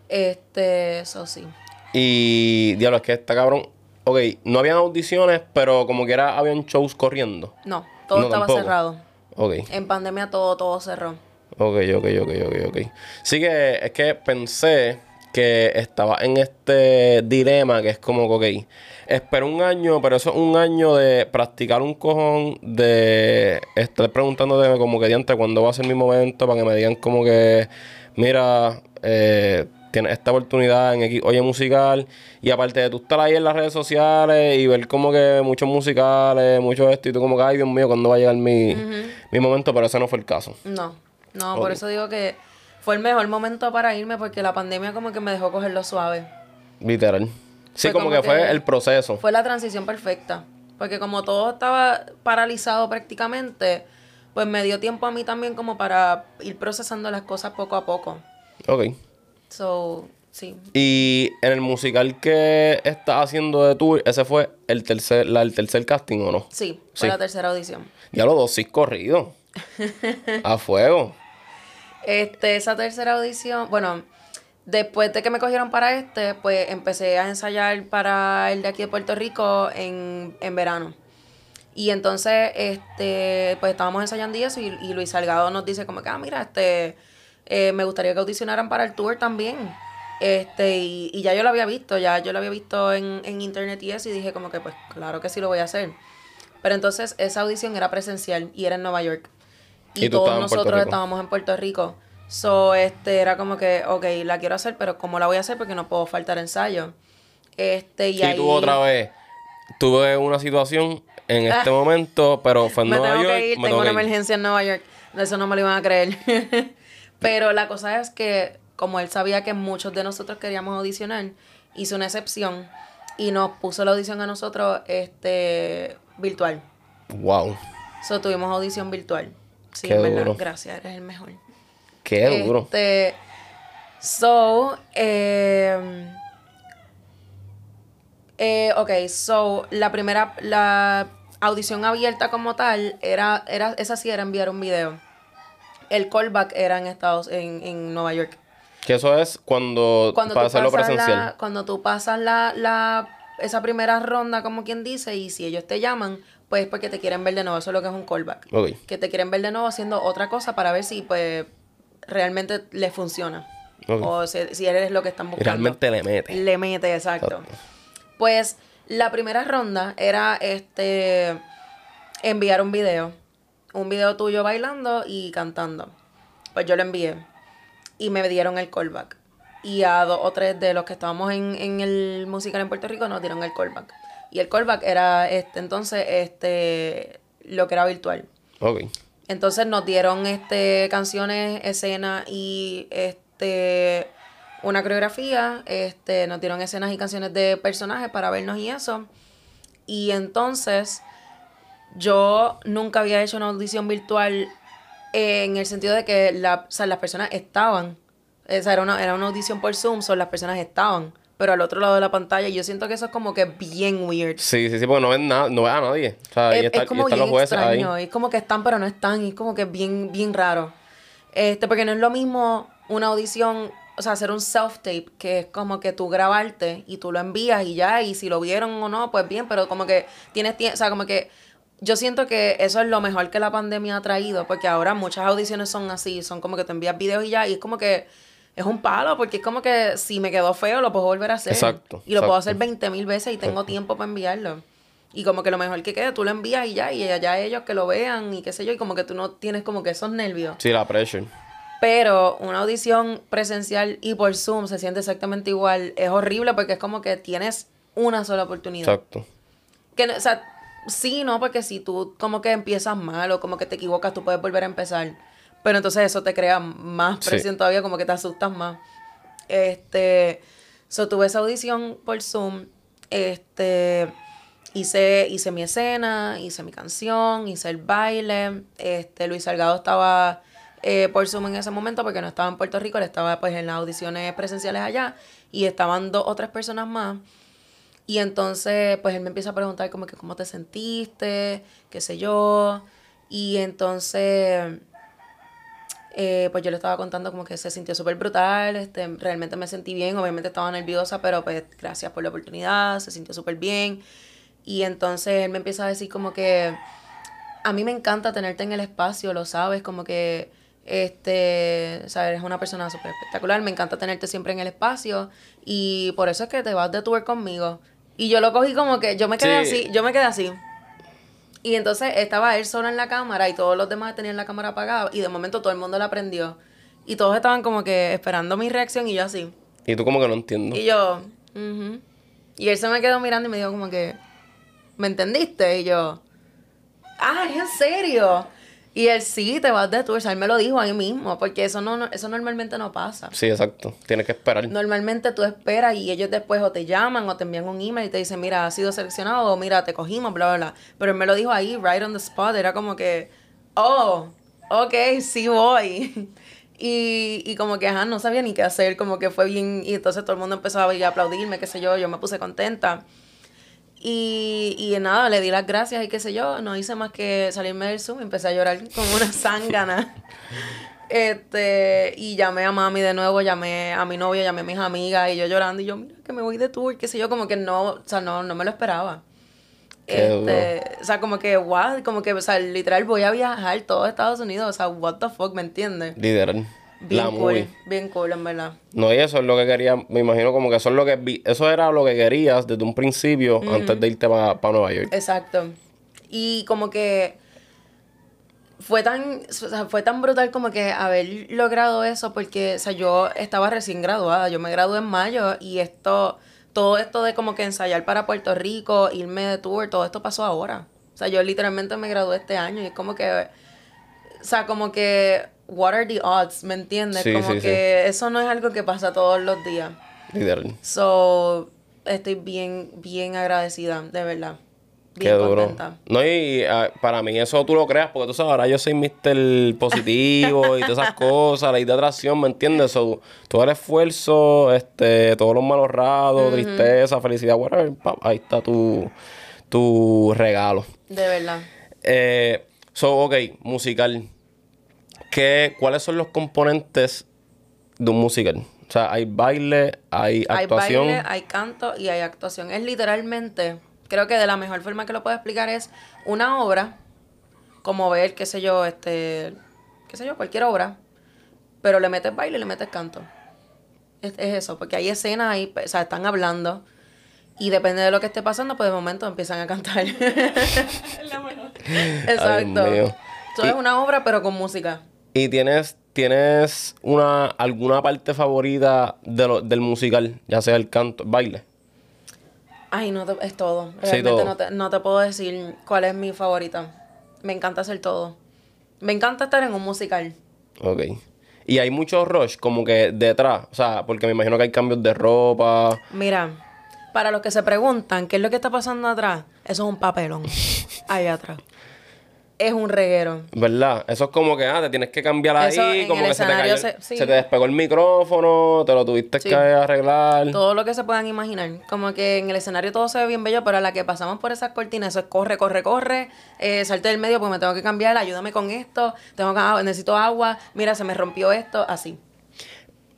Speaker 2: Este, eso sí.
Speaker 1: Y, diablo, es que está cabrón. Ok, no habían audiciones, pero como que era, habían shows corriendo.
Speaker 2: No, todo
Speaker 1: No,
Speaker 2: estaba
Speaker 1: tampoco.
Speaker 2: cerrado.
Speaker 1: Ok,
Speaker 2: En pandemia todo, todo cerró.
Speaker 1: Ok, ok, ok, ok, ok. Sí que es que pensé que estaba en este dilema que es como, ok, espero un año, pero eso es un año de practicar un cojón, de estar preguntándote como que diante cuándo va a ser mi momento para que me digan como que, mira, eh, tienes esta oportunidad en X Oye Musical. Y aparte de tú estar ahí en las redes sociales y ver como que muchos musicales, mucho esto, y tú como que, ay Dios mío, ¿cuándo va a llegar mi, mi momento? Pero ese no fue el caso.
Speaker 2: No, no, por eso digo que fue el mejor momento para irme porque la pandemia como que me dejó cogerlo suave.
Speaker 1: Literal. Sí, como,
Speaker 2: como
Speaker 1: que, fue el proceso.
Speaker 2: Fue la transición perfecta. Porque como todo estaba paralizado prácticamente, pues me dio tiempo a mí también como para ir procesando las cosas poco a poco.
Speaker 1: Ok.
Speaker 2: So, sí.
Speaker 1: Y en el musical que estás haciendo de tour, ese fue el tercer, la, el tercer casting, ¿o no?
Speaker 2: Sí, fue
Speaker 1: Sí.
Speaker 2: la tercera audición.
Speaker 1: Ya los dos sí corridos. a fuego.
Speaker 2: Este, esa tercera audición, bueno, después de que me cogieron para este, pues empecé a ensayar para el de aquí de Puerto Rico en, en verano. Y entonces, este, pues estábamos ensayando y eso, y, y Luis Salgado nos dice como que, ah, mira, este, eh, me gustaría que audicionaran para el tour también. Este, y, y ya yo lo había visto, ya yo lo había visto en, en internet y eso, y dije como que, pues, claro que sí lo voy a hacer. Pero entonces esa audición era presencial y era en Nueva York. Y, todos nosotros estábamos en Puerto Rico. So, este, era como que, ok, la quiero hacer, pero ¿cómo la voy a hacer? Porque no puedo faltar ensayo. Este, y
Speaker 1: Sí,
Speaker 2: ahí...
Speaker 1: tuvo otra vez. Tuve una situación en este momento, pero fue en Nueva York.
Speaker 2: que ir,
Speaker 1: me
Speaker 2: tengo una
Speaker 1: ir.
Speaker 2: emergencia en Nueva York. Eso no me lo iban a creer. Pero la cosa es que, como él sabía que muchos de nosotros queríamos audicionar, hizo una excepción y nos puso la audición a nosotros este virtual.
Speaker 1: Wow.
Speaker 2: So, tuvimos audición virtual. Sí,
Speaker 1: Qué
Speaker 2: verdad.
Speaker 1: duro.
Speaker 2: Gracias, eres el mejor.
Speaker 1: Qué duro.
Speaker 2: Este, so, eh, eh, ok, so, la primera, la audición abierta como tal, era, era, esa sí era enviar un video. El callback era en Estados, en, en Nueva York.
Speaker 1: Que eso es cuando,
Speaker 2: Cuando pasas
Speaker 1: presencial.
Speaker 2: la, cuando tú pasas la, la, esa primera ronda, como quien dice, y si ellos te llaman, pues es porque te quieren ver de nuevo, eso es lo que es un callback.
Speaker 1: Ok.
Speaker 2: Que te quieren ver de nuevo haciendo otra cosa para ver si, pues, realmente les funciona.
Speaker 1: Ok.
Speaker 2: O si, si eres lo que están buscando.
Speaker 1: realmente le mete.
Speaker 2: Le mete, exacto.
Speaker 1: Exacto.
Speaker 2: Pues la primera ronda era este enviar un video. Un video tuyo bailando y cantando. Pues yo lo envié. Y me dieron el callback. Y a dos o tres de los que estábamos en, en el musical en Puerto Rico nos dieron el callback. Y el callback era este entonces este lo que era virtual.
Speaker 1: Ok.
Speaker 2: Entonces nos dieron este canciones, escenas y este una coreografía, este nos dieron escenas y canciones de personajes para vernos y eso. Y entonces yo nunca había hecho una audición virtual en el sentido de que la, o sea, las personas estaban. O sea, era una, era una audición por Zoom, son las personas estaban. Pero al otro lado de la pantalla, yo siento que eso es como que bien weird.
Speaker 1: Sí, sí, sí, porque no ven nada, no ven a nadie. O sea,
Speaker 2: Es,
Speaker 1: y, está-
Speaker 2: es como
Speaker 1: están los
Speaker 2: bien
Speaker 1: jueces ahí.
Speaker 2: extraño. Es como que están, pero no están. Y es como que bien, bien raro. Este, porque no es lo mismo una audición, o sea, hacer un self-tape, que es como que tú grabarte y tú lo envías y ya, y si lo vieron o no, pues bien, pero como que tienes tiempo, o sea, como que yo siento que eso es lo mejor que la pandemia ha traído, porque ahora muchas audiciones son así, son como que te envías videos y ya, y es como que es un palo, porque es como que si me quedó feo, lo puedo volver a hacer.
Speaker 1: Exacto,
Speaker 2: Y lo puedo hacer 20 mil veces y tengo tiempo para enviarlo. Y como que lo mejor que quede, tú lo envías y ya, y allá ellos que lo vean y qué sé yo, y como que tú no tienes como que esos nervios.
Speaker 1: Sí, la pressure.
Speaker 2: Pero una audición presencial y por Zoom se siente exactamente igual. Es horrible porque es como que tienes una sola oportunidad.
Speaker 1: Exacto.
Speaker 2: Que, o sea, sí, no, porque si tú como que empiezas mal o como que te equivocas, tú puedes volver a empezar. Pero entonces eso te crea más
Speaker 1: Sí.
Speaker 2: presión todavía, como que te asustas más. Este, so tuve esa audición por Zoom. Este, hice, hice mi escena, hice mi canción, hice el baile. Este, Luis Salgado estaba eh, por Zoom en ese momento porque no estaba en Puerto Rico, él estaba pues en las audiciones presenciales allá y estaban dos o tres personas más. Y entonces, pues él me empieza a preguntar como que cómo te sentiste, qué sé yo. Y entonces, eh, pues yo le estaba contando como que se sintió súper brutal, este, realmente me sentí bien, obviamente estaba nerviosa, pero pues gracias por la oportunidad, se sintió súper bien. Y entonces él me empieza a decir como que a mí me encanta tenerte en el espacio, lo sabes, como que Este, sea, eres una persona súper espectacular. Me encanta tenerte siempre en el espacio. Y por eso es que te vas de tour conmigo. Y yo lo cogí como que, yo me quedé
Speaker 1: Sí.
Speaker 2: así, yo me quedé así. Y entonces estaba él solo en la cámara y todos los demás tenían la cámara apagada. Y de momento todo el mundo la prendió. Y todos estaban como que esperando mi reacción y yo así.
Speaker 1: Y tú como que no entiendo.
Speaker 2: Y yo, ujú. Y él se me quedó mirando y me dijo como que, ¿me entendiste? Y yo, ah, ¿es en serio? Y él, sí, te vas de tour. O sea, él me lo dijo ahí mismo, porque eso no, eso normalmente no pasa.
Speaker 1: Sí, exacto. Tienes que esperar.
Speaker 2: Normalmente tú esperas y ellos después o te llaman o te envían un email y te dicen, mira, has sido seleccionado o mira, te cogimos, bla, bla, bla. Pero él me lo dijo ahí, right on the spot. Era como que, oh, ok, sí voy. Y, y como que, ajá, no sabía ni qué hacer, como que fue bien. Y entonces todo el mundo empezó a aplaudirme, qué sé yo, yo me puse contenta. Y, y nada, le di las gracias y qué sé yo, no hice más que salirme del Zoom y empecé a llorar como una zángana. Este, y llamé a mami de nuevo, llamé a mi novio, llamé a mis amigas y yo llorando y yo, mira, que me voy de tour, qué sé yo, como que no, o sea, no, no me lo esperaba.
Speaker 1: Qué
Speaker 2: Este, o sea, como que, what, como que, o sea, literal voy a viajar todo Estados Unidos, o sea, what the fuck, ¿me entiendes?
Speaker 1: Literal.
Speaker 2: Bien
Speaker 1: la
Speaker 2: cool,
Speaker 1: movie.
Speaker 2: bien cool, en verdad.
Speaker 1: No, y eso es lo que quería, me imagino como que eso es lo que vi- eso era lo que querías desde un principio antes de irte para Nueva York.
Speaker 2: Exacto. Y como que fue tan, o sea, fue tan brutal como que haber logrado eso porque, o sea, yo estaba recién graduada, yo me gradué en mayo y esto, todo esto de como que ensayar para Puerto Rico, irme de tour, todo esto pasó ahora. O sea, yo literalmente me gradué este año y es como que, o sea, como que, what are the odds, ¿me entiendes?
Speaker 1: Sí,
Speaker 2: como
Speaker 1: sí,
Speaker 2: que eso no es algo que pasa todos los días.
Speaker 1: Literal.
Speaker 2: So, estoy bien, bien agradecida, de verdad.
Speaker 1: Qué
Speaker 2: Bien
Speaker 1: duro.
Speaker 2: contenta.
Speaker 1: No, y ah, para mí eso tú lo creas, porque tú sabes, ahora yo soy Mr. Positivo y todas esas cosas, ley de atracción, ¿me entiendes? So, todo el esfuerzo, este, todos los malos ratos, tristeza, felicidad, whatever, pa, ahí está tu, tu regalo.
Speaker 2: De verdad.
Speaker 1: Eh, so, ok, musical. ¿Qué, ¿Cuáles son los componentes de un musical? O sea, hay baile, hay actuación.
Speaker 2: Hay baile, hay canto y hay actuación. Es literalmente, creo que de la mejor forma que lo puedo explicar es una obra, como ver, qué sé yo, este, qué sé yo, cualquier obra, pero le metes baile y le metes canto. Es, es eso, porque hay escenas ahí, o sea, están hablando. Y depende de lo que esté pasando, pues de momento empiezan a cantar. Exacto. es una obra, pero con música.
Speaker 1: ¿Y tienes, tienes una, alguna parte favorita de lo- del musical? Ya sea el canto, baile.
Speaker 2: Ay, no te- es todo.
Speaker 1: Sí,
Speaker 2: Realmente
Speaker 1: todo.
Speaker 2: No, te, no te puedo decir cuál es mi favorita. Me encanta hacer todo. Me encanta estar en un musical.
Speaker 1: Ok. Y hay mucho rush como que detrás. O sea, porque me imagino que hay cambios de ropa.
Speaker 2: Mira, para los que se preguntan qué es lo que está pasando atrás, eso es un papelón. Ahí atrás. Es un reguero.
Speaker 1: ¿Verdad? Eso es como que, ah, te tienes que cambiar
Speaker 2: Eso
Speaker 1: ahí,
Speaker 2: en
Speaker 1: como que se te, cayó,
Speaker 2: se- sí.
Speaker 1: se te despegó el micrófono, te lo tuviste
Speaker 2: Sí.
Speaker 1: que arreglar.
Speaker 2: Todo lo que se puedan imaginar. Como que en el escenario todo se ve bien bello, pero a la que pasamos por esas cortinas, eso es corre, corre, corre, eh, salte del medio porque me tengo que cambiar, ayúdame con esto, tengo que, ah, necesito agua, mira, se me rompió esto, así.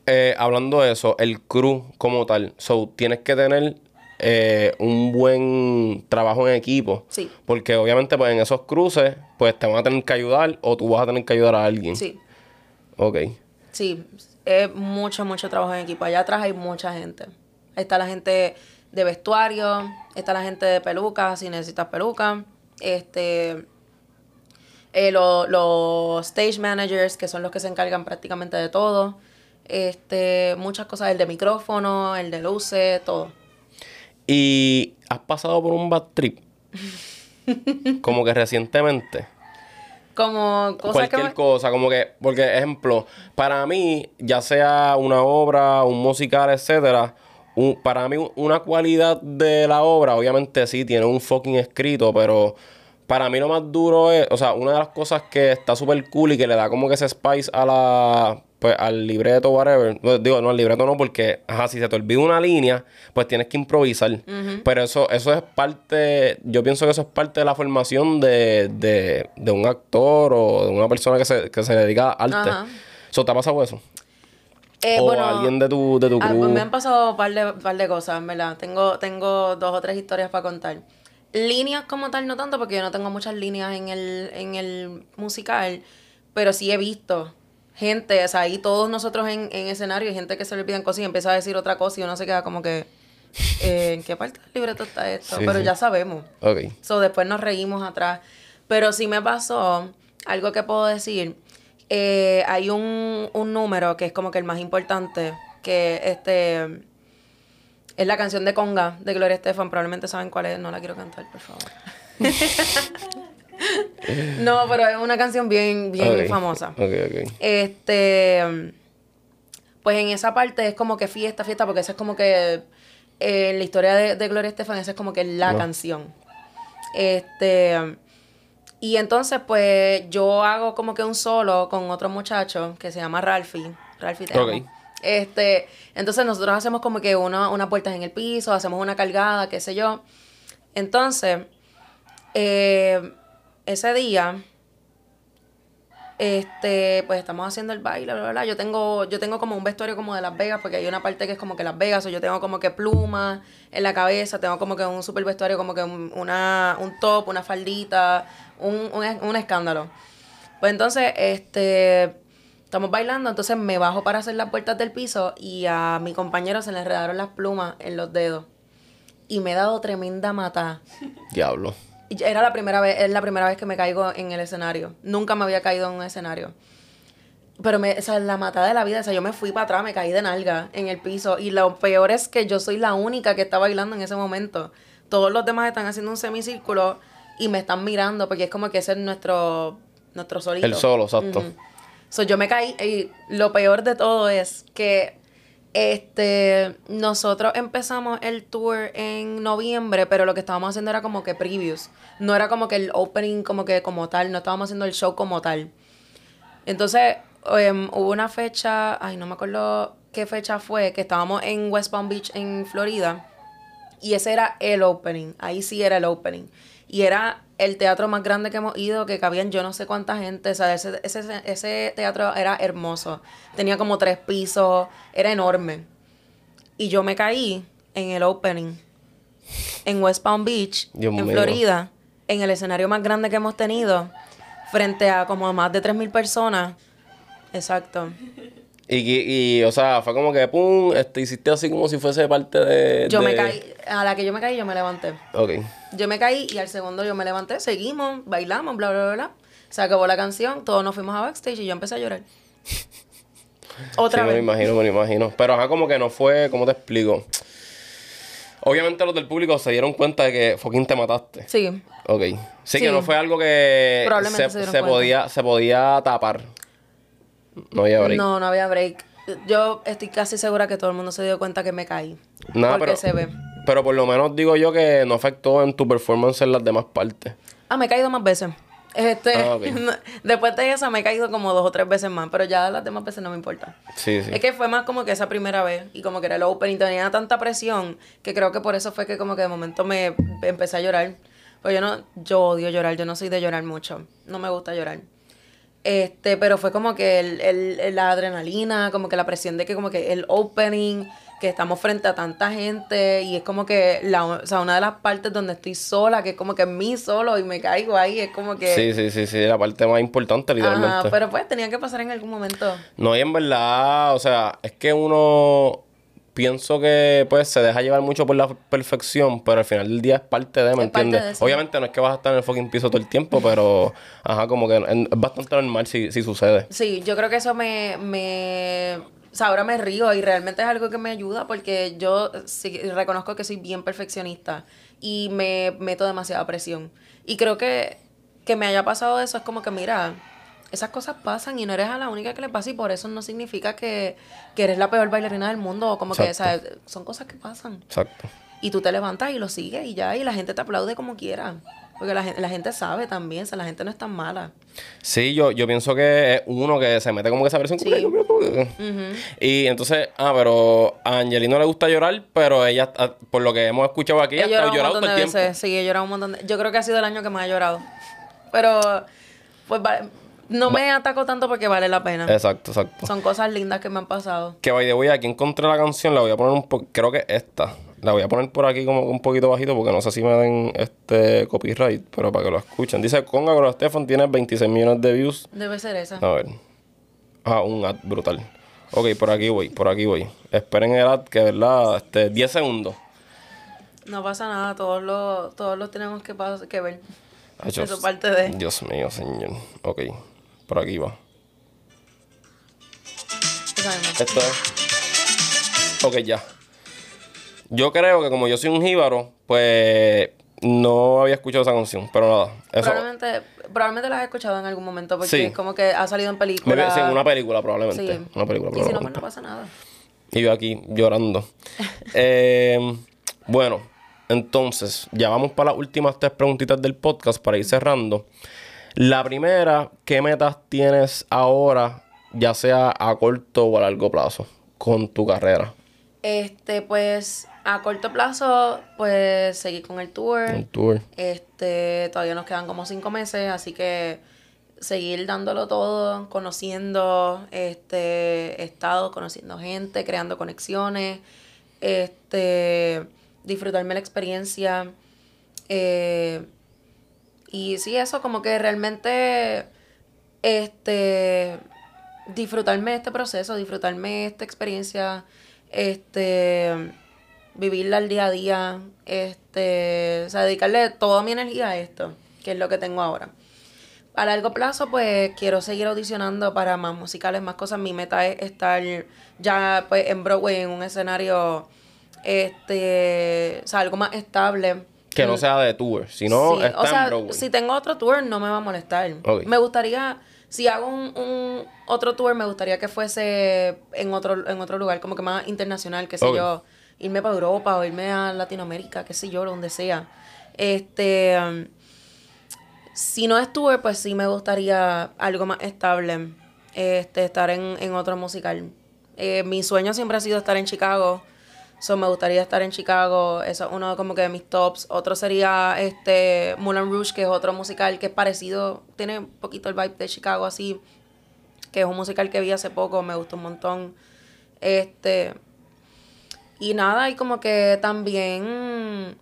Speaker 1: Eh, hablando de eso, el crew como tal. So, tienes que tener eh, un buen trabajo en equipo.
Speaker 2: Sí.
Speaker 1: Porque obviamente, pues en esos cruces, pues te van a tener que ayudar o tú vas a tener que ayudar a alguien.
Speaker 2: Sí.
Speaker 1: Ok.
Speaker 2: Sí, es mucho, mucho trabajo en equipo. Allá atrás hay mucha gente. Está la gente de vestuario, está la gente de peluca, si necesitas peluca. Este, eh, lo- los stage managers, que son los que se encargan prácticamente de todo. Este, muchas cosas, el de micrófono, el de luces, todo.
Speaker 1: ¿Y has pasado por un bad trip? como que recientemente.
Speaker 2: Como cosas.
Speaker 1: Cualquier cosa, como que, porque ejemplo, para mí, ya sea una obra, un musical, etcétera, un- para mí una cualidad de la obra, obviamente sí, tiene un fucking escrito, pero para mí lo más duro es, o sea, una de las cosas que está súper cool y que le da como que ese spice a la, pues al libreto, whatever. Digo, no, al libreto no, porque, ajá, si se te olvida una línea, pues tienes que improvisar. Pero eso, eso es parte, yo pienso que eso es parte de la formación de, de, de un actor o de una persona que se, que se dedica a arte.
Speaker 2: Ajá.
Speaker 1: ¿Eso te ha pasado eso?
Speaker 2: Eh,
Speaker 1: o
Speaker 2: bueno,
Speaker 1: alguien de tu, de tu
Speaker 2: Ah,
Speaker 1: crew.
Speaker 2: pues me han pasado un par de, par de cosas, verdad. Tengo, tengo dos o tres historias para contar. Líneas como tal, no tanto, porque yo no tengo muchas líneas en el, en el musical, pero sí he visto gente, o sea, ahí todos nosotros en, en escenario, y gente que se le piden cosas y empieza a decir otra cosa y uno se queda como que, eh, ¿en qué parte del libreto está esto?
Speaker 1: Sí,
Speaker 2: Pero
Speaker 1: sí.
Speaker 2: ya sabemos.
Speaker 1: Ok.
Speaker 2: So, después nos reímos atrás. Pero sí me pasó algo que puedo decir. eh, hay un, un número que es como que el más importante, que este es la canción de Conga de Gloria Estefan. Probablemente saben cuál es, no la quiero cantar, por favor. no, pero es una canción bien, bien famosa.
Speaker 1: Ok, ok.
Speaker 2: Este, pues en esa parte es como que fiesta, fiesta, porque esa es como que eh, en la historia de, de Gloria Estefan, esa es como que la
Speaker 1: No.
Speaker 2: canción. Este, y entonces pues yo hago como que un solo con otro muchacho que se llama Ralphie. Ralphie te
Speaker 1: Ok.
Speaker 2: amo. Este, entonces nosotros hacemos como que una, unas puertas en el piso, hacemos una cargada, qué sé yo. Entonces, eh, ese día, este, pues estamos haciendo el baile, bla, bla, bla. Yo tengo, yo tengo como un vestuario como de Las Vegas, porque hay una parte que es como que Las Vegas, o yo tengo como que plumas en la cabeza, tengo como que un super vestuario, como que un, una, un top, una faldita, un, un, un escándalo. Pues entonces, este, estamos bailando, entonces me bajo para hacer las puertas del piso y a mi compañero se le enredaron las plumas en los dedos. Y me he dado tremenda mata.
Speaker 1: Diablo.
Speaker 2: Era la primera vez, es la primera vez que me caigo en el escenario. Nunca me había caído en un escenario. Pero me, o sea, la matada de la vida, o sea, yo me fui para atrás, me caí de nalga en el piso. Y lo peor es que yo soy la única que está bailando en ese momento. Todos los demás están haciendo un semicírculo y me están mirando porque es como que ese es nuestro, nuestro solito.
Speaker 1: El solo, exacto.
Speaker 2: Ujú. So, yo me caí y lo peor de todo es que este nosotros empezamos el tour en noviembre, pero lo que estábamos haciendo era como que previews. No era como que el opening como que como tal, no estábamos haciendo el show como tal. Entonces, em, hubo una fecha, ay, no me acuerdo qué fecha fue, que estábamos en West Palm Beach, en Florida, y ese era el opening, ahí sí era el opening. Y era el teatro más grande que hemos ido, que cabían yo no sé cuánta gente, o sea, ese, ese, ese teatro era hermoso, tenía como tres pisos, era enorme. Y yo me caí en el opening, en West Palm Beach,
Speaker 1: Dios
Speaker 2: en
Speaker 1: mío.
Speaker 2: Florida, en el escenario más grande que hemos tenido, frente a como más de 3.000 personas. Exacto.
Speaker 1: Y, y, o sea, fue como que, pum, este, hiciste así como si fuese parte de...
Speaker 2: Yo me caí, a la que yo me caí, yo me levanté.
Speaker 1: Ok.
Speaker 2: Yo me caí y al segundo yo me levanté, seguimos, bailamos, bla, bla, bla, bla. Se acabó la canción, todos nos fuimos a backstage y yo empecé a llorar. Otra
Speaker 1: sí, me
Speaker 2: vez.
Speaker 1: lo imagino, me lo imagino. Pero ajá, como que no fue, ¿cómo te explico? Obviamente los del público se dieron cuenta de que fucking te mataste.
Speaker 2: Sí.
Speaker 1: Ok. Sí,
Speaker 2: Sí.
Speaker 1: que no fue algo que
Speaker 2: Probablemente
Speaker 1: se, podía, se podía tapar. No había break.
Speaker 2: No, no había break. Yo estoy casi segura que todo el mundo se dio cuenta que me caí.
Speaker 1: Nada,
Speaker 2: porque
Speaker 1: pero,
Speaker 2: se ve.
Speaker 1: Pero por lo menos digo yo que no afectó en tu performance en las demás partes.
Speaker 2: Ah, me he caído más veces. Este,
Speaker 1: Ah,
Speaker 2: después de esa me he caído como dos o tres veces más, pero ya las demás veces no me importa.
Speaker 1: Sí, sí.
Speaker 2: Es que fue más como que esa primera vez y como que era el opening, tenía tanta presión que creo que por eso fue que como que de momento me empecé a llorar. Pues yo no, yo odio llorar, yo no soy de llorar mucho, no me gusta llorar. Este, pero fue como que el, el- la adrenalina, como que la presión de que como que el opening, que estamos frente a tanta gente y es como que la, o sea, una de las partes donde estoy sola, que es como que mí solo y me caigo ahí, es como que...
Speaker 1: Sí, sí, sí, sí, la parte más importante, literalmente.
Speaker 2: Ajá, pero pues tenía que pasar en algún momento.
Speaker 1: No, y en verdad, o sea, es que uno pienso que pues se deja llevar mucho por la perfección, pero al final del día es parte de, ¿me
Speaker 2: Es
Speaker 1: entiendes? Obviamente no es que vas a estar en el fucking piso todo el tiempo, pero ajá, como que es bastante normal si, si sucede.
Speaker 2: Sí, yo creo que eso me, me... O sea, ahora me río y realmente es algo que me ayuda porque yo sí reconozco que soy bien perfeccionista y me meto demasiada presión. Y creo que que me haya pasado eso es como que, mira, esas cosas pasan y no eres a la única que le pasa y por eso no significa que, que eres la peor bailarina del mundo o como que,
Speaker 1: Exacto.
Speaker 2: ¿sabes? Son cosas que pasan.
Speaker 1: Exacto.
Speaker 2: Y tú te levantas y lo sigues y ya, y la gente te aplaude como quiera. Porque la, la gente sabe también, o sea, la gente no es tan mala.
Speaker 1: Sí, yo, yo pienso que es uno que se mete como que esa presión.
Speaker 2: Sí.
Speaker 1: Y entonces, ah, pero a Angelina le gusta llorar, pero ella, ah, por lo que hemos escuchado aquí, ha
Speaker 2: un
Speaker 1: llorado
Speaker 2: montón
Speaker 1: todo
Speaker 2: de
Speaker 1: el tiempo.
Speaker 2: veces. Sí, he llorado un montón de... Yo creo que ha sido el año que más he llorado. Pero, pues, va- no me ataco tanto porque vale la pena.
Speaker 1: Exacto, exacto.
Speaker 2: Son cosas lindas que me han pasado.
Speaker 1: Que by the way, aquí encontré la canción, la voy a poner un poco, creo que esta. La voy a poner por aquí como un poquito bajito porque no sé si me den este copyright, pero para que lo escuchen. Dice Conga con Stefan tiene 26 millones de views.
Speaker 2: Debe ser esa.
Speaker 1: A ver. Ah, un ad brutal. Ok, por aquí voy, por aquí voy. Esperen el ad que, ¿verdad? Este, 10 segundos.
Speaker 2: No pasa nada, todos los, todos los tenemos que, que ver.
Speaker 1: Ay,
Speaker 2: Eso
Speaker 1: Dios,
Speaker 2: parte de...
Speaker 1: Dios mío, señor. Ok, por aquí va. Esto es. Ok, ya. Yo creo que como yo soy un jíbaro, pues no había escuchado esa canción, pero nada. Eso.
Speaker 2: Probablemente, probablemente las has escuchado en algún momento porque
Speaker 1: Sí.
Speaker 2: es como que ha salido en película.
Speaker 1: sí, en una película probablemente.
Speaker 2: Sí.
Speaker 1: Una película
Speaker 2: Y si no, pues
Speaker 1: probablemente.
Speaker 2: no pasa nada.
Speaker 1: Y yo aquí llorando. Eh, bueno, entonces, ya vamos para las últimas tres preguntitas del podcast para ir cerrando. La primera, ¿qué metas tienes ahora, ya sea a corto o a largo plazo, con tu carrera?
Speaker 2: Este, pues, a corto plazo, pues, seguir con el tour.
Speaker 1: El tour.
Speaker 2: Este, todavía nos quedan como cinco meses, así que seguir dándolo todo, conociendo, este, estado conociendo gente, creando conexiones, este, disfrutarme la experiencia. eh, y sí, eso como que realmente, este, disfrutarme este proceso, disfrutarme esta experiencia, este, vivirla al día a día, este, o sea, dedicarle toda mi energía a esto, que es lo que tengo ahora. A largo plazo, pues quiero seguir audicionando para más musicales, más cosas. Mi meta es estar ya pues en Broadway, en un escenario, este, o sea, algo más estable.
Speaker 1: Que no sea de tour, sino
Speaker 2: Sí,
Speaker 1: está
Speaker 2: o sea,
Speaker 1: en Broadway.
Speaker 2: si tengo otro tour no me va a molestar. Me gustaría, si hago un, un otro tour, me gustaría que fuese en otro, en otro lugar, como que más internacional, qué sé yo, irme para Europa o irme a Latinoamérica, qué sé yo, donde sea. Este, um, si no es tour, pues sí me gustaría algo más estable, este, estar en, en otro musical. Eh, mi sueño siempre ha sido estar en Chicago. So, me gustaría estar en Chicago. Eso es uno como que de mis tops. Otro sería este Moulin Rouge, que es otro musical que es parecido, tiene un poquito el vibe de Chicago así, que es un musical que vi hace poco, me gustó un montón. Este y nada, y como que también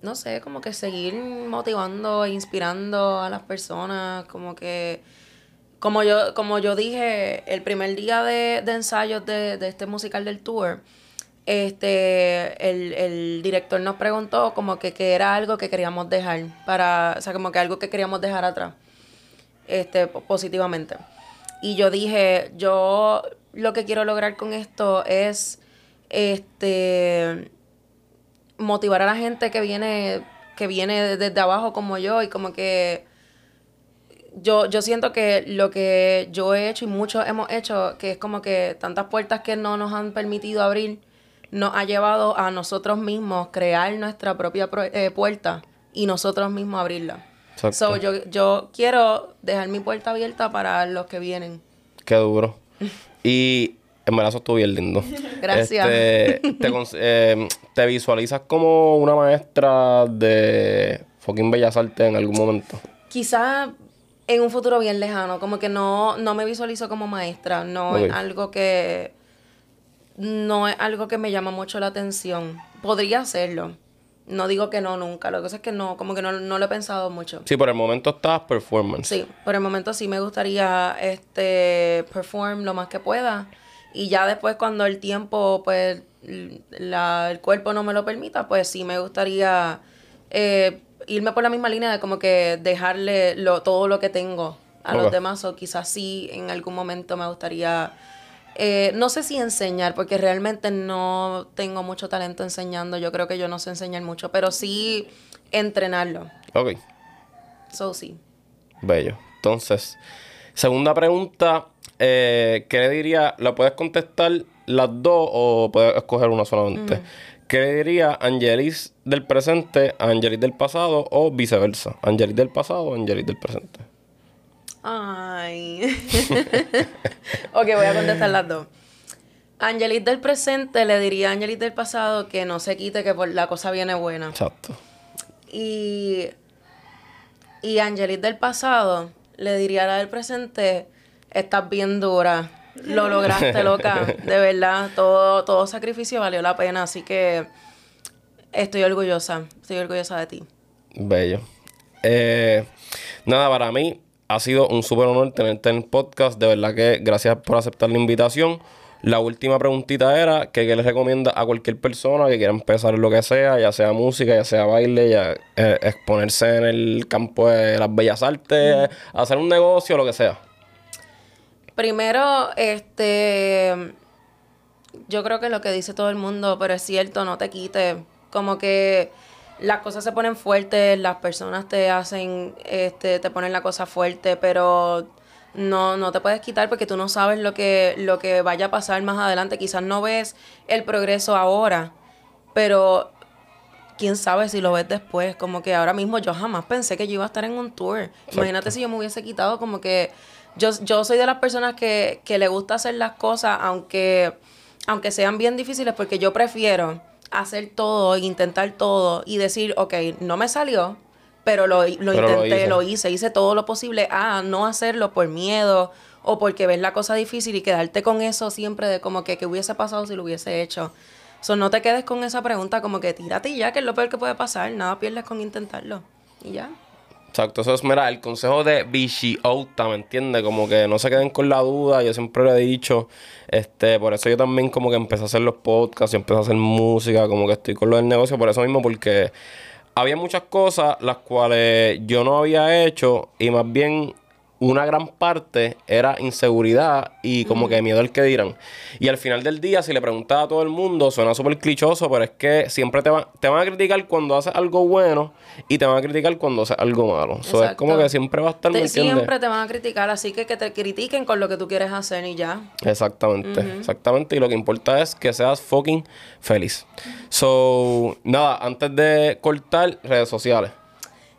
Speaker 2: no sé, como que seguir motivando e inspirando a las personas, como que como yo, como yo dije, el primer día de, de ensayos de, de este musical del tour, este, el, el director nos preguntó como que, que era algo que queríamos dejar para, o sea, como que algo que queríamos dejar atrás, este, po- positivamente. Y yo dije, yo lo que quiero lograr con esto es, este, motivar a la gente que viene, que viene desde abajo como yo y como que yo, yo siento que lo que yo he hecho y muchos hemos hecho, que es como que tantas puertas que no nos han permitido abrir, nos ha llevado a nosotros mismos crear nuestra propia pro- eh, puerta y nosotros mismos abrirla.
Speaker 1: Exacto.
Speaker 2: So, yo, yo quiero dejar mi puerta abierta para los que vienen.
Speaker 1: Qué duro. Y en verdad eso estuvo bien lindo.
Speaker 2: Gracias.
Speaker 1: Este, te, eh, ¿Te visualizas como una maestra de fucking Bellas Artes en algún momento?
Speaker 2: Quizás en un futuro bien lejano, como que no, no me visualizo como maestra, no es algo que no es algo que me llama mucho la atención. Podría hacerlo. No digo que no nunca, lo que pasa es que no, como que no, no lo he pensado mucho.
Speaker 1: Sí, por el momento estás performance.
Speaker 2: Sí, por el momento sí me gustaría este perform lo más que pueda y ya después cuando el tiempo pues la, el cuerpo no me lo permita, pues sí me gustaría eh, irme por la misma línea de como que dejarle lo, todo lo que tengo a los demás o quizás sí en algún momento me gustaría eh, no sé si enseñar, porque realmente no tengo mucho talento enseñando. Yo creo que yo no sé enseñar mucho, pero sí entrenarlo.
Speaker 1: Ok,
Speaker 2: So sí.
Speaker 1: bello. Entonces, segunda pregunta. Eh, ¿Qué le diría? ¿La puedes contestar las dos o puedes escoger una solamente? ¿Qué le diría Angelis del presente a Angelis del pasado o viceversa? Angelis del pasado o Angelis del presente.
Speaker 2: Ay. ok, voy a contestar las dos. Angelis del presente le diría a Angelis del pasado que no se quite, que por la cosa viene buena.
Speaker 1: Exacto.
Speaker 2: Y, y Angelis del pasado le diría a la del presente, estás bien dura, lo lograste, loca, de verdad, todo, todo sacrificio valió la pena, así que estoy orgullosa, estoy orgullosa de ti.
Speaker 1: Bello. Eh, nada, para mí, ha sido un súper honor tenerte en el podcast. De verdad que gracias por aceptar la invitación. La última preguntita era que qué le recomienda a cualquier persona que quiera empezar en lo que sea, ya sea música, ya sea baile, ya eh, exponerse en el campo de las bellas artes, hacer un negocio, lo que sea.
Speaker 2: Primero, este, yo creo que lo que dice todo el mundo, pero es cierto, no te quites, como que las cosas se ponen fuertes, las personas te hacen, este, te ponen la cosa fuerte, pero no, no te puedes quitar porque tú no sabes lo que, lo que vaya a pasar más adelante. Quizás no ves el progreso ahora, pero quién sabe si lo ves después. Como que ahora mismo yo jamás pensé que yo iba a estar en un tour. Imagínate si yo me hubiese quitado como que yo, yo soy de las personas que, que le gusta hacer las cosas aunque, aunque sean bien difíciles porque yo prefiero hacer todo, intentar todo y decir, ok, no me salió, pero lo, lo intenté, lo hice. hice. todo lo posible a no hacerlo por miedo o porque ves la cosa difícil y quedarte con eso siempre de como que qué hubiese pasado si lo hubiese hecho. So, no te quedes con esa pregunta como que tírate y ya, que es lo peor que puede pasar, nada pierdes con intentarlo. Y ya.
Speaker 1: Exacto, eso es, mira, el consejo de Vichy Outa, ¿me entiendes? Como que no se queden con la duda, yo siempre lo he dicho, este, por eso yo también como que empecé a hacer los podcasts y empecé a hacer música, como que estoy con lo del negocio, por eso mismo, porque había muchas cosas las cuales yo no había hecho y más bien una gran parte era inseguridad y como que miedo al que dirán. Y al final del día, si le preguntaba a todo el mundo, suena súper clichoso, pero es que siempre te, te van a criticar cuando haces algo bueno y te van a criticar cuando haces algo malo. Eso es como que siempre va a estar,
Speaker 2: te, Siempre te van a criticar, así que que te critiquen con lo que tú quieres hacer y ya.
Speaker 1: Exactamente, exactamente. Y lo que importa es que seas fucking feliz. So, nada, antes de cortar, redes sociales.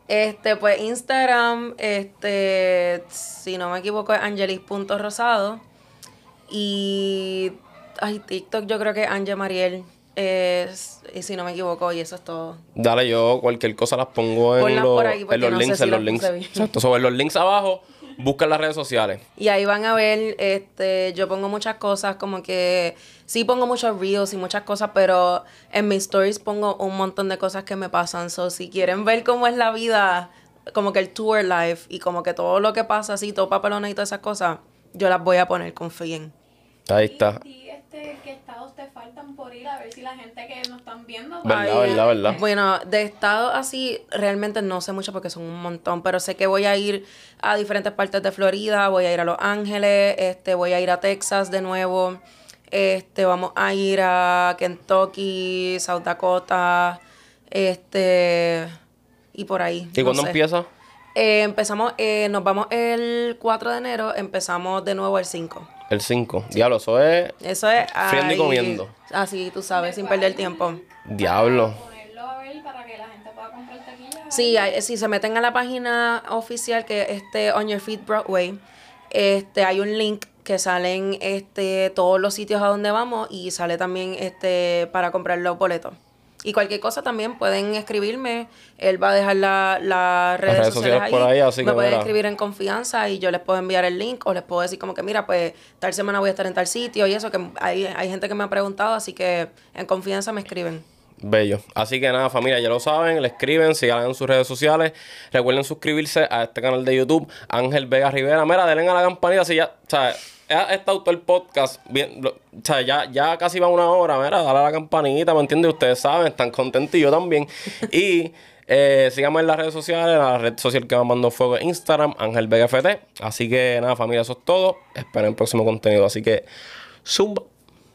Speaker 2: Este, pues Instagram, este, si no me equivoco, es angelis.rosado. Y ay, TikTok yo creo que Angel Mariel es, y si no me equivoco, y eso es todo.
Speaker 1: Dale, yo cualquier cosa las pongo en, en los links, en los links. Exacto, sobre los links abajo buscan las redes sociales.
Speaker 2: Y ahí van a ver, este, yo pongo muchas cosas, como que sí pongo muchos reels y muchas cosas, pero en mis stories pongo un montón de cosas que me pasan. So, si quieren ver cómo es la vida, como que el tour life y como que todo lo que pasa, así, todo papelona y todas esas cosas, yo las voy a poner, confíen.
Speaker 1: Ahí está
Speaker 3: este, qué estados te faltan por ir a ver si la gente que nos están viendo.
Speaker 1: Verdad, verdad, verdad.
Speaker 2: Bueno, de estado así realmente no sé mucho porque son un montón, pero sé que voy a ir a diferentes partes de Florida, voy a ir a Los Ángeles, este, voy a ir a Texas de nuevo, este, vamos a ir a Kentucky, South Dakota, este, y por ahí.
Speaker 1: ¿Y cuándo empieza?
Speaker 2: Eh, empezamos, eh, nos vamos el 4 de enero, empezamos de nuevo el 5.
Speaker 1: El 5. Diablo, eso es.
Speaker 2: Eso es.
Speaker 1: Friendo y comiendo.
Speaker 2: Así, tú sabes, sin perder tiempo.
Speaker 1: Diablo.
Speaker 2: Sí, si se meten a la página oficial que este On Your Feet Broadway, este hay un link que salen este todos los sitios a donde vamos y sale también este para comprar los boletos. Y cualquier cosa también pueden escribirme. Él va a dejar las la redes, sociales, ahí. Por ahí así Me pueden escribir en confianza y yo les puedo enviar el link o les puedo decir como que mira, pues tal semana voy a estar en tal sitio y eso, que hay, hay gente que me ha preguntado, así que en confianza me escriben.
Speaker 1: Bello. Así que nada, familia, ya lo saben, le escriben, sigan en sus redes sociales. Recuerden suscribirse a este canal de YouTube, Ángel Vega Rivera. Mira, denle a la campanita si ya, o sea, he estado todo el podcast, bien, o sea, ya, ya casi va una hora, mira, dale a la campanita, ¿me entiendes? Ustedes saben, están contentos y yo también. y eh, síganme en las redes sociales, la red social que me mando fuego es Instagram, Ángel Vega FT. Así que nada, familia, eso es todo. Esperen el próximo contenido. Así que, zumba.